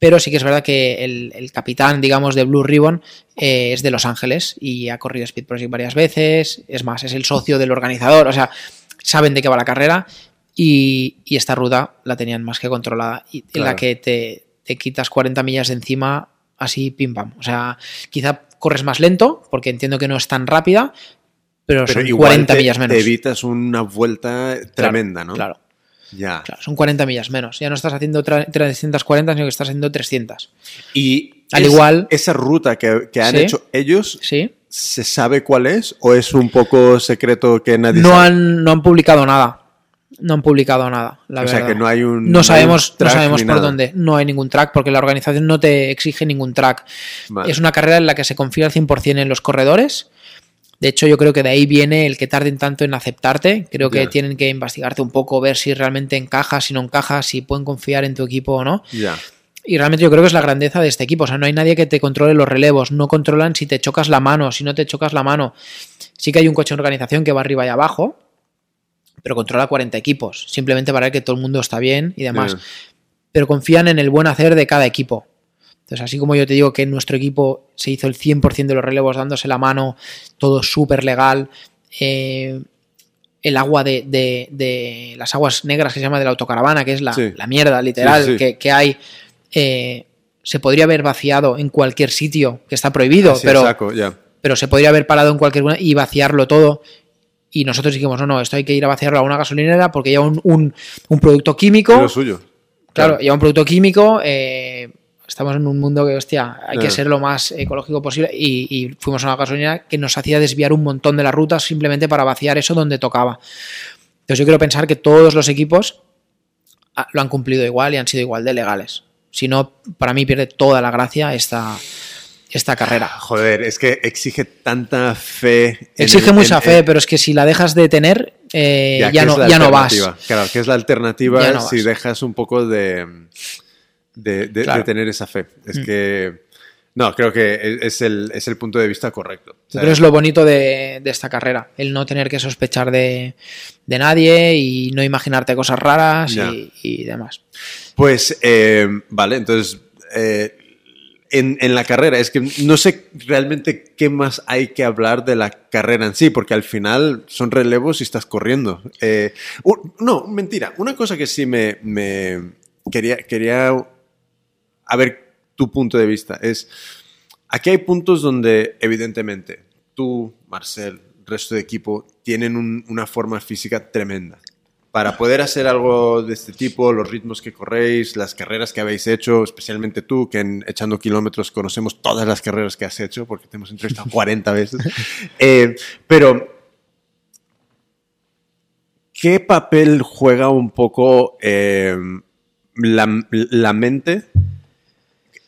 S2: pero sí que es verdad que el, el capitán, digamos, de Blue Ribbon eh, es de Los Ángeles y ha corrido Speed Project varias veces, es más, es el socio del organizador, o sea, saben de qué va la carrera y, y esta ruta la tenían más que controlada y en la que te, te quitas 40 millas de encima así pim pam. O sea, quizá corres más lento porque entiendo que no es tan rápida, pero,
S1: Pero
S2: son
S1: igual
S2: 40
S1: te,
S2: millas menos.
S1: te evitas una vuelta tremenda, ¿no?
S2: Claro,
S1: Ya.
S2: claro, son 40 millas menos. Ya no estás haciendo tra- 340, sino que estás haciendo 300.
S1: Y
S2: Al
S1: es-
S2: igual-
S1: esa ruta que, que han
S2: Sí.
S1: hecho ellos,
S2: ¿Sí?
S1: ¿se sabe cuál es o es un poco secreto que nadie
S2: No
S1: sabe?
S2: han, no han publicado nada. No han publicado nada, la
S1: o
S2: verdad.
S1: sea que no hay un
S2: No sabemos, no sabemos por
S1: nada.
S2: dónde. No hay ningún track porque la organización no te exige ningún track.
S1: Vale.
S2: Es una carrera en la que se confía al 100% en los corredores. De hecho, yo creo que de ahí viene el que tarden tanto en aceptarte. Creo que tienen que investigarte un poco, ver si realmente encajas, si no encajas, si pueden confiar en tu equipo o no. Y realmente yo creo que es la grandeza de este equipo. O sea, no hay nadie que te controle los relevos. No controlan si te chocas la mano, si no te chocas la mano. Sí que hay un coche de organización que va arriba y abajo, pero controla 40 equipos. Simplemente para ver que todo el mundo está bien y demás. Pero confían en el buen hacer de cada equipo. Entonces, así como yo te digo que en nuestro equipo se hizo el 100% de los relevos dándose la mano, todo súper legal. eh, el agua de, de- de las aguas negras que se llama de la autocaravana, que es la,
S1: Sí.
S2: la mierda literal
S1: Sí, sí.
S2: Que, que hay, eh, se podría haber vaciado en cualquier sitio que está prohibido, pero,
S1: saco,
S2: pero se podría haber parado en cualquier y vaciarlo todo. Y nosotros dijimos, no, no, esto hay que ir a vaciarlo a una gasolinera porque lleva un, un- un producto químico.
S1: Lo suyo.
S2: Claro, lleva un producto químico. eh, estamos en un mundo que, hostia, hay que ser lo más ecológico posible. Y, y fuimos a una gasolinera que nos hacía desviar un montón de las rutas simplemente para vaciar eso donde tocaba. Entonces yo quiero pensar que todos los equipos ah, lo han cumplido igual y han sido igual de legales. Si no, para mí pierde toda la gracia esta, esta carrera.
S1: Joder, es que exige tanta fe.
S2: Exige
S1: el-
S2: mucha
S1: en-
S2: fe,
S1: en-
S2: pero es que si la dejas de tener, eh, ya, no, ya no vas.
S1: Claro, que es la alternativa
S2: no
S1: si
S2: vas.
S1: dejas un poco de, de, de-
S2: Claro.
S1: de tener esa fe. Es
S2: Mm.
S1: que. No, creo que es el, es el punto de vista correcto.
S2: Pero es lo bonito de, de esta carrera, el no tener que sospechar de, de nadie y no imaginarte cosas raras y demás.
S1: Pues, eh, vale, entonces. eh, en, en la carrera, es que no sé realmente qué más hay que hablar de la carrera en sí, porque al final son relevos y estás corriendo. Eh, no, mentira. Una cosa que sí me, quería, quería a ver tu punto de vista es, aquí hay puntos donde evidentemente tú, Marcel, resto de equipo, tienen un- una forma física tremenda. Para poder hacer algo de este tipo, los ritmos que corréis, las carreras que habéis hecho, especialmente tú, que en Echando Kilómetros conocemos todas las carreras que has hecho, porque te hemos entrevistado 40 veces. Eh, pero, ¿qué papel juega un poco eh, la, la mente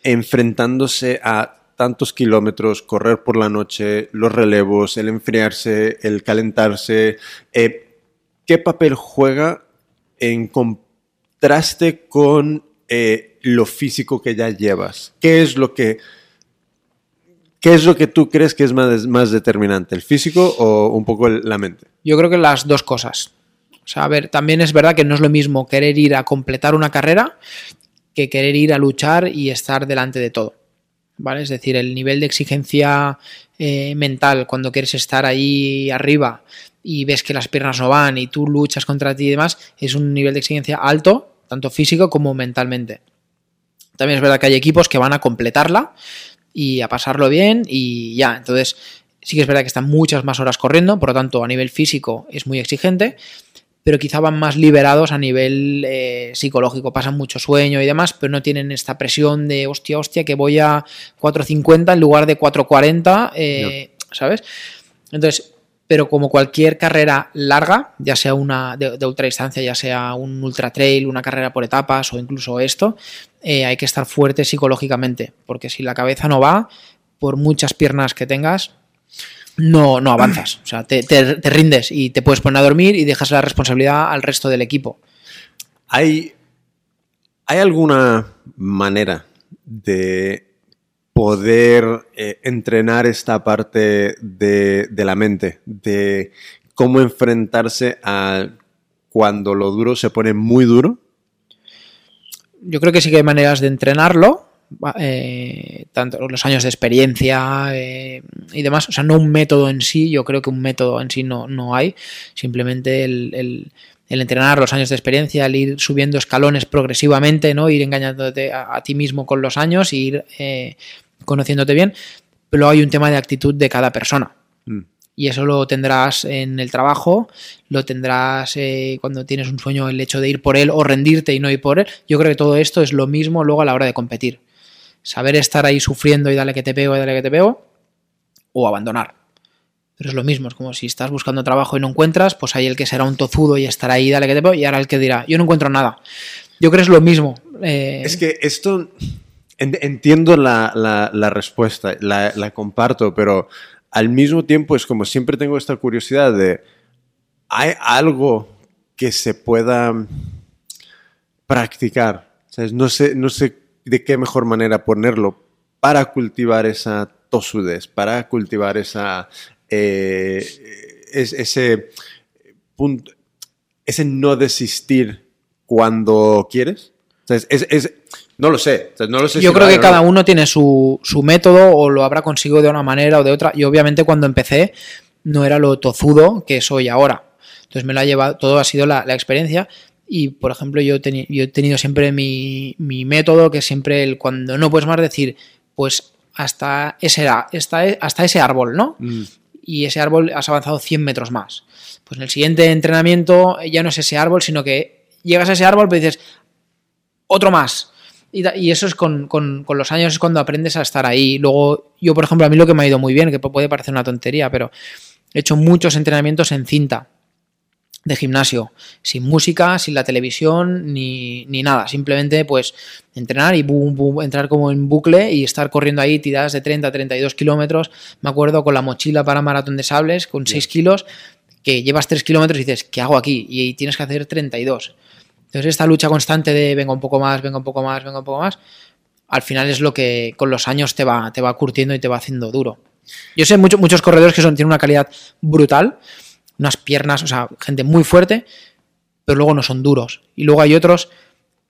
S1: enfrentándose a tantos kilómetros, correr por la noche, los relevos, el enfriarse, el calentarse? eh, ¿Qué papel juega en contraste con eh, lo físico que ya llevas? ¿Qué es lo que... ¿Qué es lo que tú crees que es más, más determinante? ¿El físico o un poco la mente?
S2: Yo creo que las dos cosas. O sea, a ver, también es verdad que no es lo mismo querer ir a completar una carrera que querer ir a luchar y estar delante de todo. ¿Vale? Es decir, el nivel de exigencia eh, mental cuando quieres estar ahí arriba y ves que las piernas no van y tú luchas contra ti y demás, es un nivel de exigencia alto, tanto físico como mentalmente. También es verdad que hay equipos que van a completarla y a pasarlo bien y ya. Entonces, sí que es verdad que están muchas más horas corriendo, por lo tanto, a nivel físico es muy exigente, pero quizá van más liberados a nivel eh, psicológico. Pasan mucho sueño y demás, pero no tienen esta presión de hostia, hostia, que voy a 4.50 en lugar de 4.40, eh, ¿sabes? Entonces, pero como cualquier carrera larga, ya sea una de, de ultra distancia, ya sea un ultra trail, una carrera por etapas o incluso esto, eh, hay que estar fuerte psicológicamente, porque si la cabeza no va, por muchas piernas que tengas, no, no avanzas. O sea, te, te- rindes y te puedes poner a dormir y dejas la responsabilidad al resto del equipo.
S1: ¿Hay, ¿Hay alguna manera de poder eh, entrenar esta parte de, de la mente? De cómo enfrentarse a cuando lo duro se pone muy duro.
S2: Yo creo que sí que hay maneras de entrenarlo, eh, tanto los años de experiencia eh, y demás. O sea, no un método en sí, yo creo que un método en sí no, no hay. Simplemente el- el entrenar los años de experiencia, el ir subiendo escalones progresivamente, ¿no? Ir engañándote a, a ti mismo con los años, e ir eh, conociéndote bien. Pero hay un tema de actitud de cada persona.
S1: Mm.
S2: Y eso lo tendrás en el trabajo, lo tendrás eh, cuando tienes un sueño, el hecho de ir por él o rendirte y no ir por él. Yo creo que todo esto es lo mismo luego a la hora de competir. Saber estar ahí sufriendo y dale que te pego y dale que te pego, o abandonar. Pero es lo mismo, es como si estás buscando trabajo y no encuentras, pues hay el que será un tozudo y estará ahí, dale que te pego, y ahora el que dirá, yo no encuentro nada. Yo creo que es lo mismo. eh,
S1: Es que esto, en- entiendo la, la- respuesta, la, comparto, pero al mismo tiempo es como siempre tengo esta curiosidad de, ¿hay algo que se pueda practicar? No, sé, no sé de qué mejor manera ponerlo para cultivar esa tosudez, para cultivar esa, eh, es- ese punto, ese no desistir cuando quieres. Es, es- no lo sé. No lo sé
S2: Yo
S1: si
S2: creo que cada
S1: no.
S2: uno tiene su, su método o lo habrá conseguido de una manera o de otra. Y obviamente cuando empecé no era lo tozudo que soy ahora. Entonces me lo ha llevado, todo ha sido la, la experiencia. Y por ejemplo, yo, teni- yo he tenido siempre mi, mi método, que siempre el cuando no puedes más decir, pues hasta ese, hasta, e- hasta ese árbol, ¿no?
S1: Mm,
S2: y ese árbol has avanzado 100 metros más. Pues en el siguiente entrenamiento ya no es ese árbol, sino que llegas a ese árbol pero dices, otro más. Y, y eso es con, con- con los años es cuando aprendes a estar ahí. Luego, yo, por ejemplo, a mí lo que me ha ido muy bien, que puede parecer una tontería, pero he hecho muchos entrenamientos en cinta de gimnasio, sin música, sin la televisión, ni, ni nada. Simplemente, pues, entrenar y boom, boom, entrar como en bucle y estar corriendo ahí tiradas de 30 a 32 kilómetros. Me acuerdo con la mochila para maratón de sables, con 6 kilos, que llevas 3 kilómetros y dices, ¿qué hago aquí? Y tienes que hacer 32. Entonces, esta lucha constante de venga un poco más, venga un poco más, venga un poco más, al final es lo que con los años te va, te va curtiendo y te va haciendo duro. Yo sé mucho- muchos corredores que son, tienen una calidad brutal, unas piernas, o sea, gente muy fuerte, pero luego no son duros. Y luego hay otros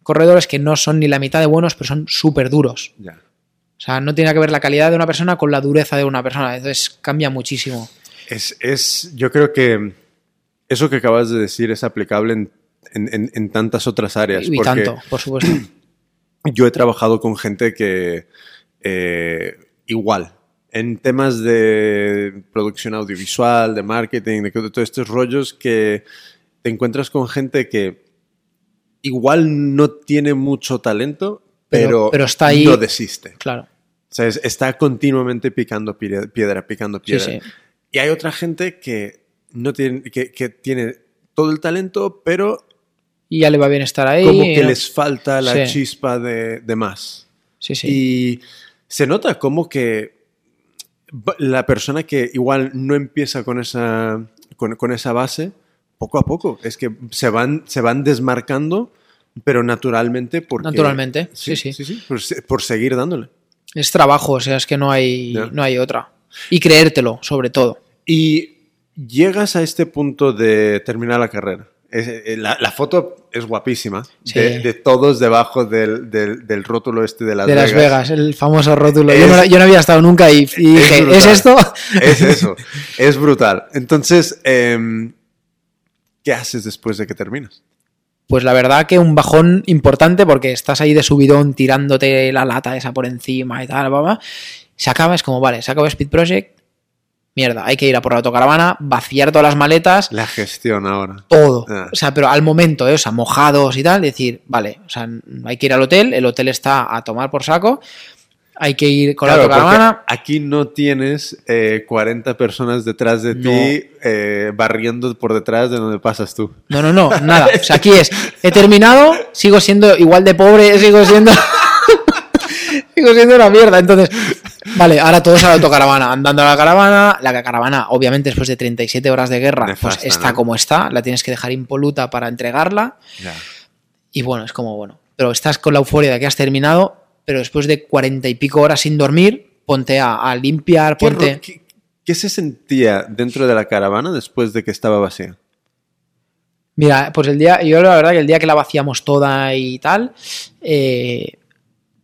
S2: corredores que no son ni la mitad de buenos, pero son súper duros.
S1: ya.
S2: O sea, no tiene que ver la calidad de una persona con la dureza de una persona. Entonces cambia muchísimo.
S1: Es, es- yo creo que eso que acabas de decir es aplicable en, en- en- en tantas otras áreas.
S2: Y tanto, por supuesto.
S1: yo he trabajado con gente que eh, igual, en temas de producción audiovisual, de marketing, de todos estos rollos que te encuentras con gente que igual no tiene mucho talento,
S2: Pero-
S1: pero,
S2: pero está ahí.
S1: no desiste.
S2: Claro.
S1: O sea, es- está continuamente picando pie- piedra, picando
S2: Sí,
S1: piedra.
S2: sí.
S1: Y hay otra gente que no tiene, que, que tiene todo el talento, pero
S2: Y ya le va bien estar ahí.
S1: como que
S2: ¿no?
S1: les falta la
S2: Sí.
S1: chispa de, de más.
S2: Sí, sí.
S1: Y se nota como que la persona que igual no empieza con esa, con, con esa base, poco a poco, es que se van, se van desmarcando, pero naturalmente. Porque,
S2: Naturalmente, sí, sí.
S1: por, se- por seguir dándole.
S2: Es trabajo, o sea, es que no hay, no hay otra. Y creértelo, sobre todo.
S1: Y llegas a este punto de terminar la carrera. Es- eh, la, la foto es guapísima,
S2: Sí.
S1: de, de todos debajo del, del- del rótulo este de Las
S2: de
S1: Vegas.
S2: Las Vegas, el famoso rótulo. Yo,
S1: Es-
S2: no, yo no había estado nunca y, y dije,
S1: brutal.
S2: ¿es esto?
S1: Es eso, es brutal. Entonces, em, ¿qué haces después de que terminas?
S2: Pues la verdad que un bajón importante porque estás ahí de subidón tirándote la lata esa por encima y tal, bla, bla. Se acaba, es como, vale, se acaba Speed Project, mierda, hay que ir a por la autocaravana, vaciar todas las maletas,
S1: La gestión ahora.
S2: todo.
S1: Ah.
S2: O sea, pero al momento, ¿eh? o sea, mojados y tal, decir, vale, o sea, hay que ir al hotel, el hotel está a tomar por saco, hay que ir con
S1: Claro,
S2: la autocaravana.
S1: aquí no tienes eh, 40 personas detrás de
S2: No.
S1: ti eh, barriendo por detrás de donde pasas tú.
S2: No, no, no, nada. O sea, aquí es, he terminado, sigo siendo igual de pobre, sigo siendo... sigo siendo una mierda. Entonces, vale, ahora todos a la autocaravana, andando a la caravana. La caravana, obviamente, después de 37 horas de guerra, pues está
S1: ¿no?
S2: como está, la tienes que dejar impoluta para entregarla. Y bueno, es como, bueno, pero estás con la euforia de que has terminado, pero después de cuarenta y pico horas sin dormir, ponte a, a limpiar,
S1: ¿Qué,
S2: ponte...
S1: qué- qué se sentía dentro de la caravana después de que estaba vacía?
S2: Mira, pues el día, yo la verdad que el día que la vaciamos toda y tal, eh,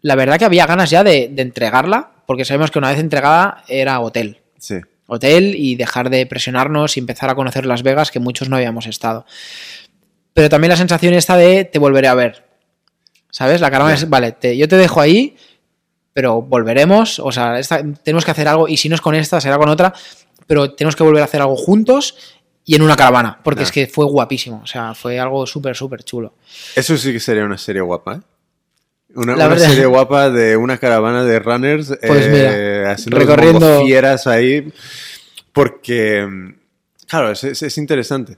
S2: la verdad que había ganas ya de, de entregarla, porque sabemos que una vez entregada era hotel.
S1: Sí.
S2: Hotel y dejar de presionarnos y empezar a conocer Las Vegas, que muchos no habíamos estado. Pero también la sensación esta de te volveré a ver. ¿Sabes? La caravana es, vale, te- yo te dejo ahí, pero volveremos. O sea, esta- tenemos que hacer algo, y si no es con esta, será con otra, pero tenemos que volver a hacer algo juntos y en una caravana, porque es que fue guapísimo. O sea, fue algo súper, súper chulo.
S1: Eso sí que sería una serie guapa, ¿eh? Una,
S2: La
S1: una
S2: verdad-
S1: serie guapa de una caravana de runners
S2: Pues
S1: eh,
S2: mira,
S1: haciendo
S2: recorriendo-
S1: fieras ahí. Porque Claro, es, es- es interesante.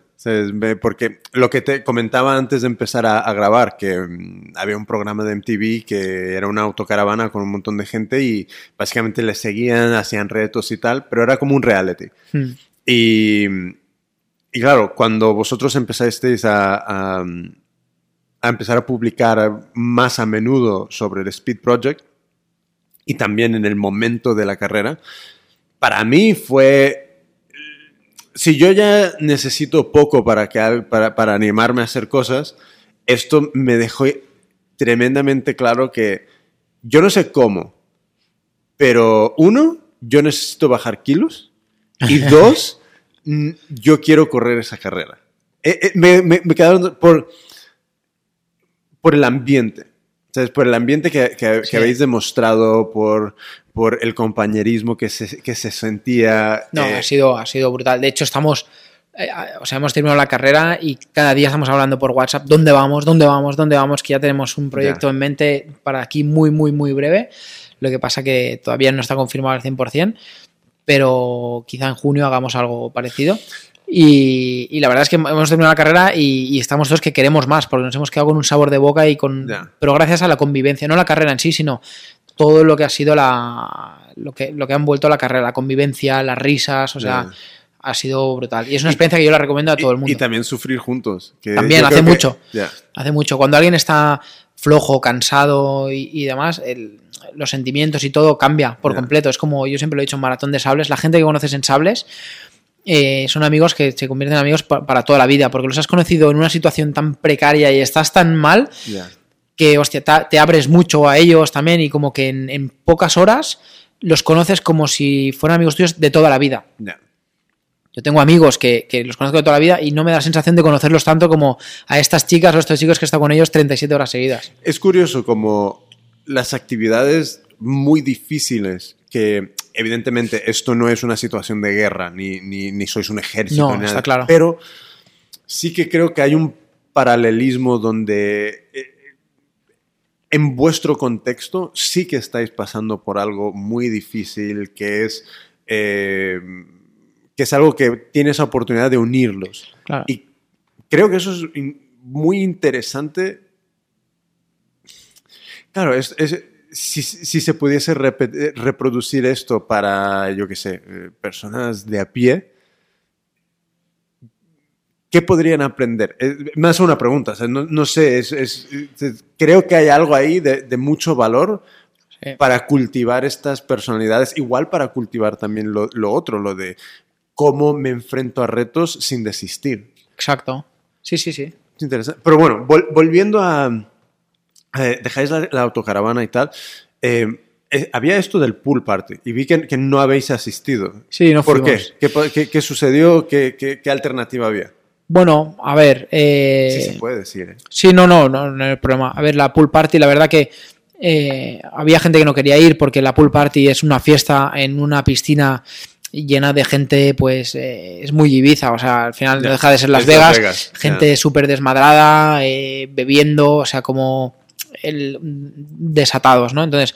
S1: Porque lo que te comentaba antes de empezar a, a grabar, que mm, había un programa de MTV que era una autocaravana con un montón de gente y básicamente les seguían, hacían retos y tal, pero era como un reality.
S2: Hmm.
S1: Y, y claro, cuando vosotros empezasteis a, a- a empezar a publicar más a menudo sobre el Speed Project y también en el momento de la carrera, para mí fue... Si yo ya necesito poco para, que, para, para animarme a hacer cosas, esto me dejó tremendamente claro que yo no sé cómo, pero uno, yo necesito bajar kilos y dos, yo quiero correr esa carrera. Eh, eh, me, me, me quedaron por, por el ambiente. ¿Sabes? Por el ambiente que, que- habéis demostrado, por, por el compañerismo que se, que se sentía.
S2: No,
S1: eh,
S2: ha, sido, ha sido brutal. De hecho, estamos. eh, o sea, hemos terminado la carrera y cada día estamos hablando por WhatsApp. ¿Dónde vamos? ¿Dónde vamos? ¿Dónde vamos? Que ya tenemos un proyecto
S1: Ya.
S2: en mente para aquí muy, muy, muy breve. Lo que pasa que todavía no está confirmado al 100%, pero quizá en junio hagamos algo parecido. Y, y la verdad es que hemos terminado la carrera y, y estamos todos que queremos más, porque nos hemos quedado con un sabor de boca y con. Pero gracias a la convivencia, no la carrera en sí, sino todo lo que ha sido la. lo que, lo que han vuelto la carrera, la convivencia, las risas, o sea, ha sido brutal. Y es una experiencia que yo la recomiendo a todo el mundo.
S1: y también sufrir juntos. que
S2: También, hace
S1: que-
S2: mucho. Hace mucho. Cuando alguien está flojo, cansado y, y demás, el- los sentimientos y todo cambia por completo. Es como yo siempre lo he dicho en Maratón de Sables. La gente que conoces en Sables eh, son amigos que se convierten en amigos pa- para toda la vida, porque los has conocido en una situación tan precaria y estás tan mal que hostia, te, abres mucho a ellos también y como que en, en pocas horas los conoces como si fueran amigos tuyos de toda la vida. Yo tengo amigos que, que los conozco de toda la vida y no me da la sensación de conocerlos tanto como a estas chicas o estos chicos que he estado con ellos 37 horas seguidas.
S1: Es curioso como las actividades muy difíciles que evidentemente esto no es una situación de guerra ni, ni, ni sois un ejército
S2: No,
S1: ni nada,
S2: está claro.
S1: pero sí que creo que hay un paralelismo donde eh, en vuestro contexto sí que estáis pasando por algo muy difícil que es eh, que es algo que tiene esa oportunidad de unirlos
S2: Claro.
S1: y creo que eso es muy interesante. Claro, es, es- si, si se pudiese eh, reproducir esto para, yo qué sé, eh, personas de a pie, ¿qué podrían aprender? Eh, me hace una pregunta, o sea, no, no sé, es- es- es- creo que hay algo ahí de, de mucho valor
S2: Sí.
S1: para cultivar estas personalidades, igual para cultivar también lo, lo otro, lo de cómo me enfrento a retos sin desistir.
S2: Exacto. Sí, sí, sí.
S1: Es interesante. Pero bueno, vol- volviendo a... eh, dejáis la, la autocaravana y tal. eh, eh, había esto del pool party y vi que, que no habéis asistido.
S2: Sí, no
S1: ¿Por qué?
S2: fuimos.
S1: ¿Qué, pa- qué- qué sucedió? ¿Qué, qué- qué alternativa había?
S2: Bueno, a ver.
S1: Sí se puede decir, ¿eh?
S2: Sí, no, no, no, no hay problema. A ver, la pool party, la verdad que había gente que no quería ir porque la pool party es una fiesta en una piscina llena de gente, pues eh, es muy Ibiza, o sea, al final no deja de ser Las Vegas,
S1: Vegas,
S2: gente súper desmadrada, eh, bebiendo, o sea, como el, desatados, ¿no? Entonces,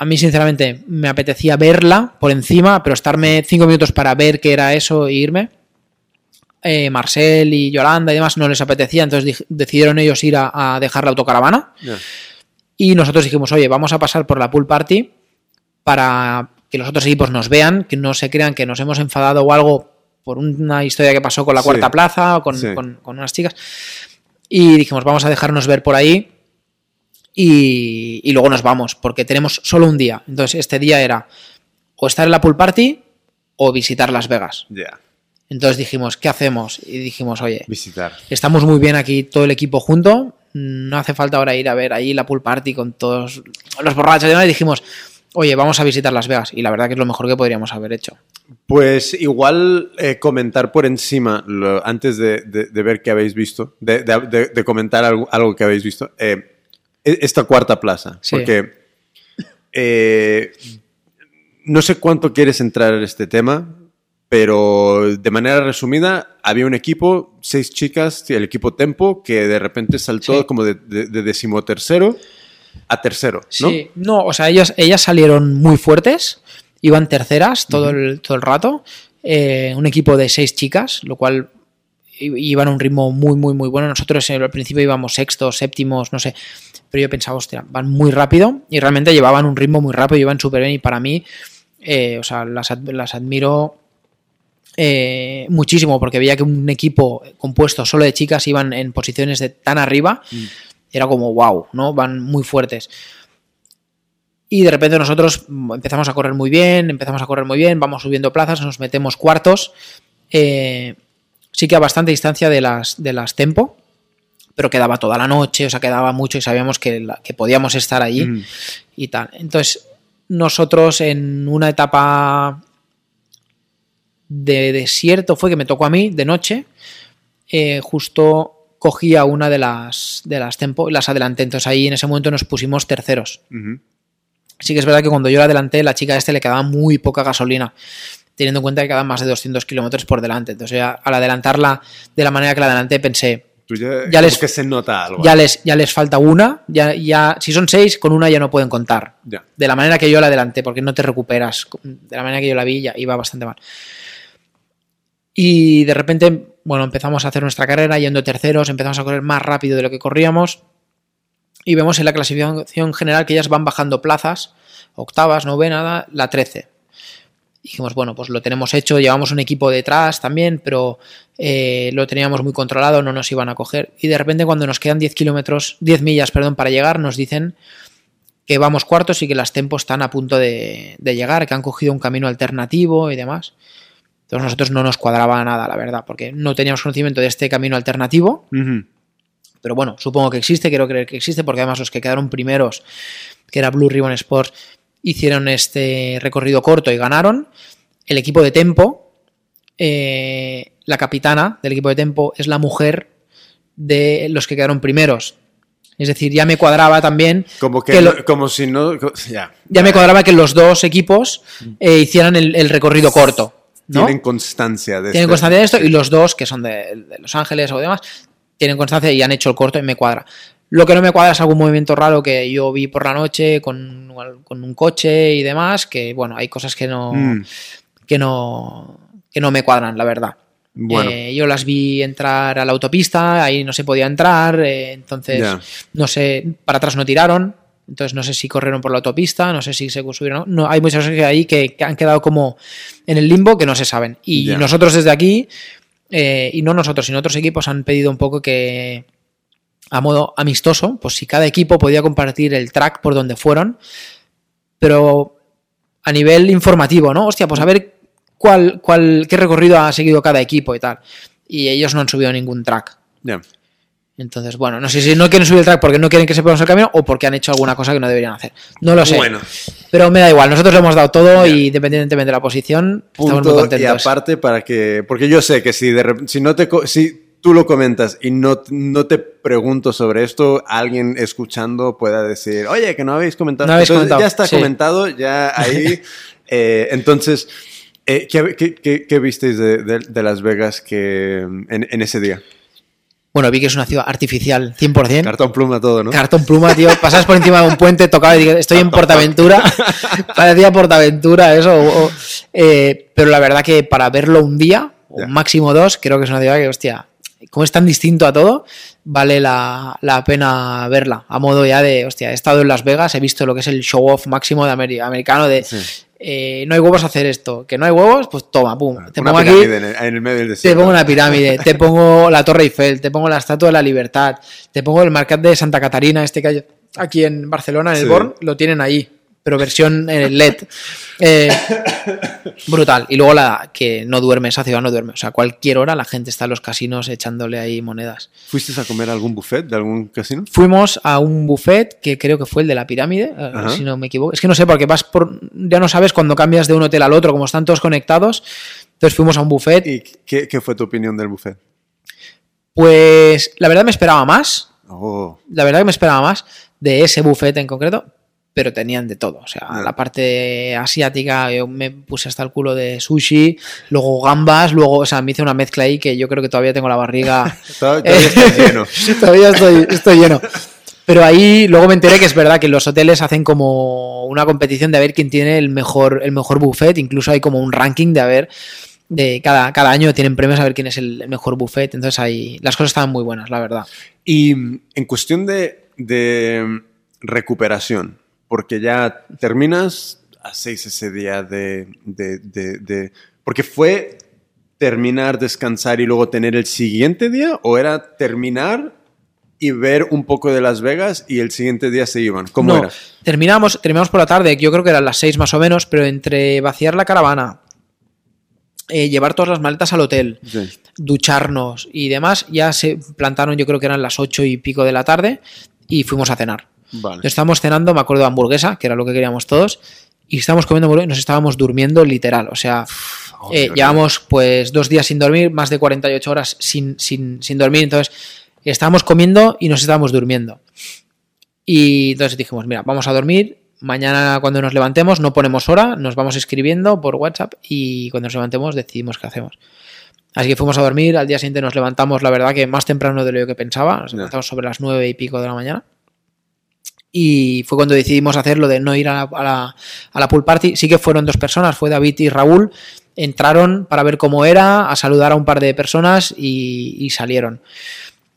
S2: a mí sinceramente me apetecía verla por encima, pero estarme cinco minutos para ver qué era eso e irme eh, Marcel y Yolanda y demás no les apetecía, entonces decidieron ellos ir a, a dejar la autocaravana y nosotros dijimos, oye, vamos a pasar por la pool party para que los otros equipos nos vean, que no se crean que nos hemos enfadado o algo por una historia que pasó con la
S1: Sí.
S2: cuarta plaza o con,
S1: Sí.
S2: con- con unas chicas. Y dijimos, vamos a dejarnos ver por ahí y, y luego nos vamos, porque tenemos solo un día. Entonces, este día era o estar en la pool party o visitar Las Vegas.
S1: Ya.
S2: Entonces dijimos, ¿qué hacemos? Y dijimos, oye,
S1: Visitar.
S2: estamos muy bien aquí todo el equipo junto, no hace falta ahora ir a ver ahí la pool party con todos los borrachos y demás. Y dijimos, oye, vamos a visitar Las Vegas. Y la verdad que es lo mejor que podríamos haber hecho.
S1: Pues igual eh, comentar por encima, lo- antes de, de- de ver qué habéis visto, de, comentar algo, algo que habéis visto, eh, esta cuarta plaza.
S2: Sí.
S1: Porque eh, no sé cuánto quieres entrar en este tema, pero de manera resumida, había un equipo, seis chicas, el equipo Tempo, que de repente saltó
S2: Sí.
S1: como de, de, de decimotercero a tercero, ¿no?
S2: Sí, no, o sea, ellas, ellas salieron muy fuertes, iban terceras todo, el, todo el rato. eh, un equipo de seis chicas, lo cual iban a un ritmo muy, muy, muy bueno. Nosotros eh, al principio íbamos sextos, séptimos, no sé, pero yo pensaba, hostia, van muy rápido y realmente llevaban un ritmo muy rápido, iban súper bien y para mí, eh, o sea, las, las admiro eh, muchísimo porque veía que un equipo compuesto solo de chicas iban en posiciones de tan arriba, era como wow, ¿no? Van muy fuertes. Y de repente nosotros mm, empezamos a correr muy bien, empezamos a correr muy bien, vamos subiendo plazas, nos metemos cuartos. eh, sí que a bastante distancia de las, de las tempo, pero quedaba toda la noche, o sea, quedaba mucho y sabíamos que, la- que podíamos estar allí
S1: Mm.
S2: y tal. Entonces, nosotros en una etapa de desierto fue que me tocó a mí de noche, eh, justo cogía una de las, de las tempo y las adelanté. Entonces ahí en ese momento nos pusimos terceros. Sí que es verdad que cuando yo la adelanté, la chica este le quedaba muy poca gasolina, teniendo en cuenta que quedaban más de 200 kilómetros por delante. Entonces ya, al adelantarla de la manera que la adelanté pensé,
S1: Tú ya,
S2: les-
S1: que se nota algo.
S2: ya les, ya les falta una, ya, ya, si son seis, con una ya no pueden contar.
S1: Ya.
S2: De la manera que yo la adelanté, porque no te recuperas. De la manera que yo la vi, ya iba bastante mal. Y de repente, bueno, empezamos a hacer nuestra carrera yendo terceros, empezamos a correr más rápido de lo que corríamos. Y vemos en la clasificación general que ellas van bajando plazas, octavas, novena, la 13. Dijimos, bueno, pues lo tenemos hecho, llevamos un equipo detrás también, pero eh, lo teníamos muy controlado, no nos iban a coger. Y de repente cuando nos quedan 10 kilómetros, 10 millas, perdón, para llegar, nos dicen que vamos cuartos y que las tempos están a punto de, de llegar, que han cogido un camino alternativo y demás. Entonces nosotros no nos cuadraba nada, la verdad, porque no teníamos conocimiento de este camino alternativo, pero bueno, supongo que existe, quiero creer que existe, porque además los que quedaron primeros, que era Blue Ribbon Sports, hicieron este recorrido corto y ganaron. El equipo de Tempo, eh, la capitana del equipo de Tempo es la mujer de los que quedaron primeros. Es decir, ya me cuadraba también
S1: Como que,
S2: Que lo-
S1: no- como si no. Ya.
S2: ya me cuadraba que los dos equipos eh, hicieran el, el recorrido corto. ¿no?
S1: Tienen constancia de
S2: Tienen
S1: este-
S2: constancia de esto
S1: sí.
S2: y los dos, que son de, de Los Ángeles o demás, tienen constancia y han hecho el corto y me cuadra. Lo que no me cuadra es algún movimiento raro que yo vi por la noche con, con un coche y demás, que bueno, hay cosas que no,
S1: Mm.
S2: que no, que no me cuadran, la verdad.
S1: Bueno.
S2: Eh, yo las vi entrar a la autopista, ahí no se podía entrar, eh, entonces no sé, para atrás no tiraron, entonces no sé si corrieron por la autopista, no sé si se subieron, no, hay muchas cosas que ahí que, que han quedado como en el limbo que no se saben. Y nosotros desde aquí, eh, y no nosotros, sino otros equipos han pedido un poco que a modo amistoso, pues si cada equipo podía compartir el track por donde fueron, pero a nivel informativo, ¿no? Hostia, pues a ver cuál, cuál, qué recorrido ha seguido cada equipo y tal. Y ellos no han subido ningún track. Entonces, bueno, no sé si no quieren subir el track porque no quieren que sepamos el camino o porque han hecho alguna cosa que no deberían hacer. No lo sé.
S1: Bueno,
S2: Pero me da igual, nosotros lo hemos dado todo y independientemente de la posición, estamos muy
S1: punto. Y
S2: contentos.
S1: aparte, para que. Porque yo sé que si, de rep- si no te. Si tú lo comentas y no, no te pregunto sobre esto, alguien escuchando pueda decir, oye, que no habéis comentado.
S2: No habéis
S1: Entonces,
S2: comentado,
S1: Ya está
S2: sí.
S1: comentado, ya ahí. eh, entonces, eh, ¿qué, qué, qué- qué visteis de, de- de Las Vegas que, en, en ese día?
S2: Bueno, vi que es una ciudad artificial, 100%.
S1: Cartón pluma todo, ¿no?
S2: Cartón pluma, tío. Pasas por encima de un puente, tocaba y digo, estoy en Portaventura. Parecía Portaventura, eso. o- o- eh, pero la verdad que para verlo un día, o máximo dos, creo que es una ciudad que, hostia, como es tan distinto a todo, vale la, la pena verla. A modo ya de, hostia, he estado en Las Vegas, he visto lo que es el show off máximo de Ameri- americano de.
S1: Sí.
S2: eh, no hay huevos a hacer esto, que no hay huevos, pues toma, pum. Te
S1: Una
S2: pongo aquí,
S1: pirámide en el, en el medio del
S2: te pongo una pirámide, te pongo la Torre Eiffel, te pongo la Estatua de la Libertad, te pongo el Mercat de Santa Catarina, este que hay aquí en Barcelona, en el
S1: Sí.
S2: Born, lo tienen ahí, pero versión eh, LED. Eh, brutal. Y luego la que no duerme, esa ciudad no duerme. O sea, cualquier hora la gente está en los casinos echándole ahí monedas.
S1: ¿Fuiste a comer a algún buffet de algún casino?
S2: Fuimos a un buffet que creo que fue el de la pirámide, eh,
S1: Ajá.
S2: si no me equivoco. Es que no sé, porque vas por. Ya no sabes cuando cambias de un hotel al otro, como están todos conectados. Entonces fuimos a un buffet
S1: ¿Y qué, qué fue tu opinión del buffet?
S2: Pues la verdad me esperaba más.
S1: Oh,
S2: La verdad que me esperaba más de ese buffet en concreto, pero tenían de todo. O sea, la parte asiática, yo me puse hasta el culo de sushi, luego gambas, luego, o sea, me hice una mezcla ahí que yo creo que todavía tengo la barriga.
S1: todavía estás lleno.
S2: todavía estoy, estoy lleno. Pero ahí luego me enteré que es verdad que los hoteles hacen como una competición de a ver quién tiene el mejor, el mejor buffet, incluso hay como un ranking de a ver de cada, cada año tienen premios a ver quién es el mejor buffet. Entonces ahí las cosas estaban muy buenas, la verdad.
S1: Y mm, en cuestión de, de mm, recuperación, porque ya terminas a seis ese día de, de, de- de- Porque fue terminar, descansar y luego tener el siguiente día, o era terminar y ver un poco de Las Vegas y el siguiente día se iban. ¿Cómo
S2: No,
S1: era?
S2: Terminamos, terminamos por la tarde, yo creo que eran las 6 más o menos, pero entre vaciar la caravana, eh, llevar todas las maletas al hotel,
S1: Sí.
S2: ducharnos y demás, ya se plantaron, yo creo que eran las 8 y pico de la tarde y fuimos a cenar.
S1: Vale.
S2: Estábamos cenando, me acuerdo de hamburguesa, que era lo que queríamos todos, y estábamos comiendo hamburguesa y nos estábamos durmiendo literal. O sea,
S1: Oh,
S2: eh, llevamos pues dos días sin dormir, más de 48 horas sin, sin, sin dormir, entonces estábamos comiendo y nos estábamos durmiendo. Y entonces dijimos, mira, vamos a dormir, mañana cuando nos levantemos no ponemos hora, nos vamos escribiendo por WhatsApp y cuando nos levantemos decidimos qué hacemos. Así que fuimos a dormir, al día siguiente nos levantamos, la verdad que más temprano de lo que pensaba, nos levantamos sobre las nueve y pico de la mañana. Y fue cuando decidimos hacer lo de no ir a la, a la- a la pool party. Sí que fueron dos personas, fue David y Raúl. Entraron para ver cómo era, a saludar a un par de personas y, y salieron.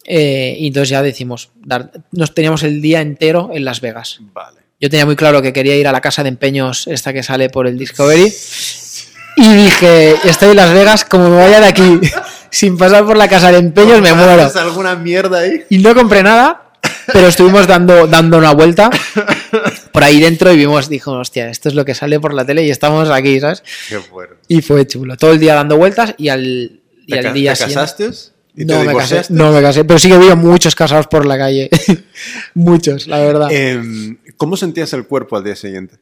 S2: Eh, y entonces ya decimos, dar- nos teníamos el día entero en Las Vegas.
S1: Vale.
S2: Yo tenía muy claro que quería ir a la casa de empeños, esta que sale por el Discovery. Y dije, estoy en Las Vegas, como me vaya de aquí sin pasar por la casa de empeños, me muero.
S1: ¿Haces alguna mierda ahí?
S2: Y no compré nada, pero estuvimos dando, dando una vuelta por ahí dentro y vimos, dijo, hostia, esto es lo que sale por la tele y estamos aquí, ¿sabes?
S1: Qué bueno.
S2: Y fue chulo. Todo el día dando vueltas y al, y
S1: ¿Te,
S2: al día
S1: te
S2: siguiente-
S1: te
S2: No me, casé, no me casé, pero sí que vi a muchos casados por la calle. muchos, la verdad.
S1: Em, ¿Cómo sentías el cuerpo al día siguiente?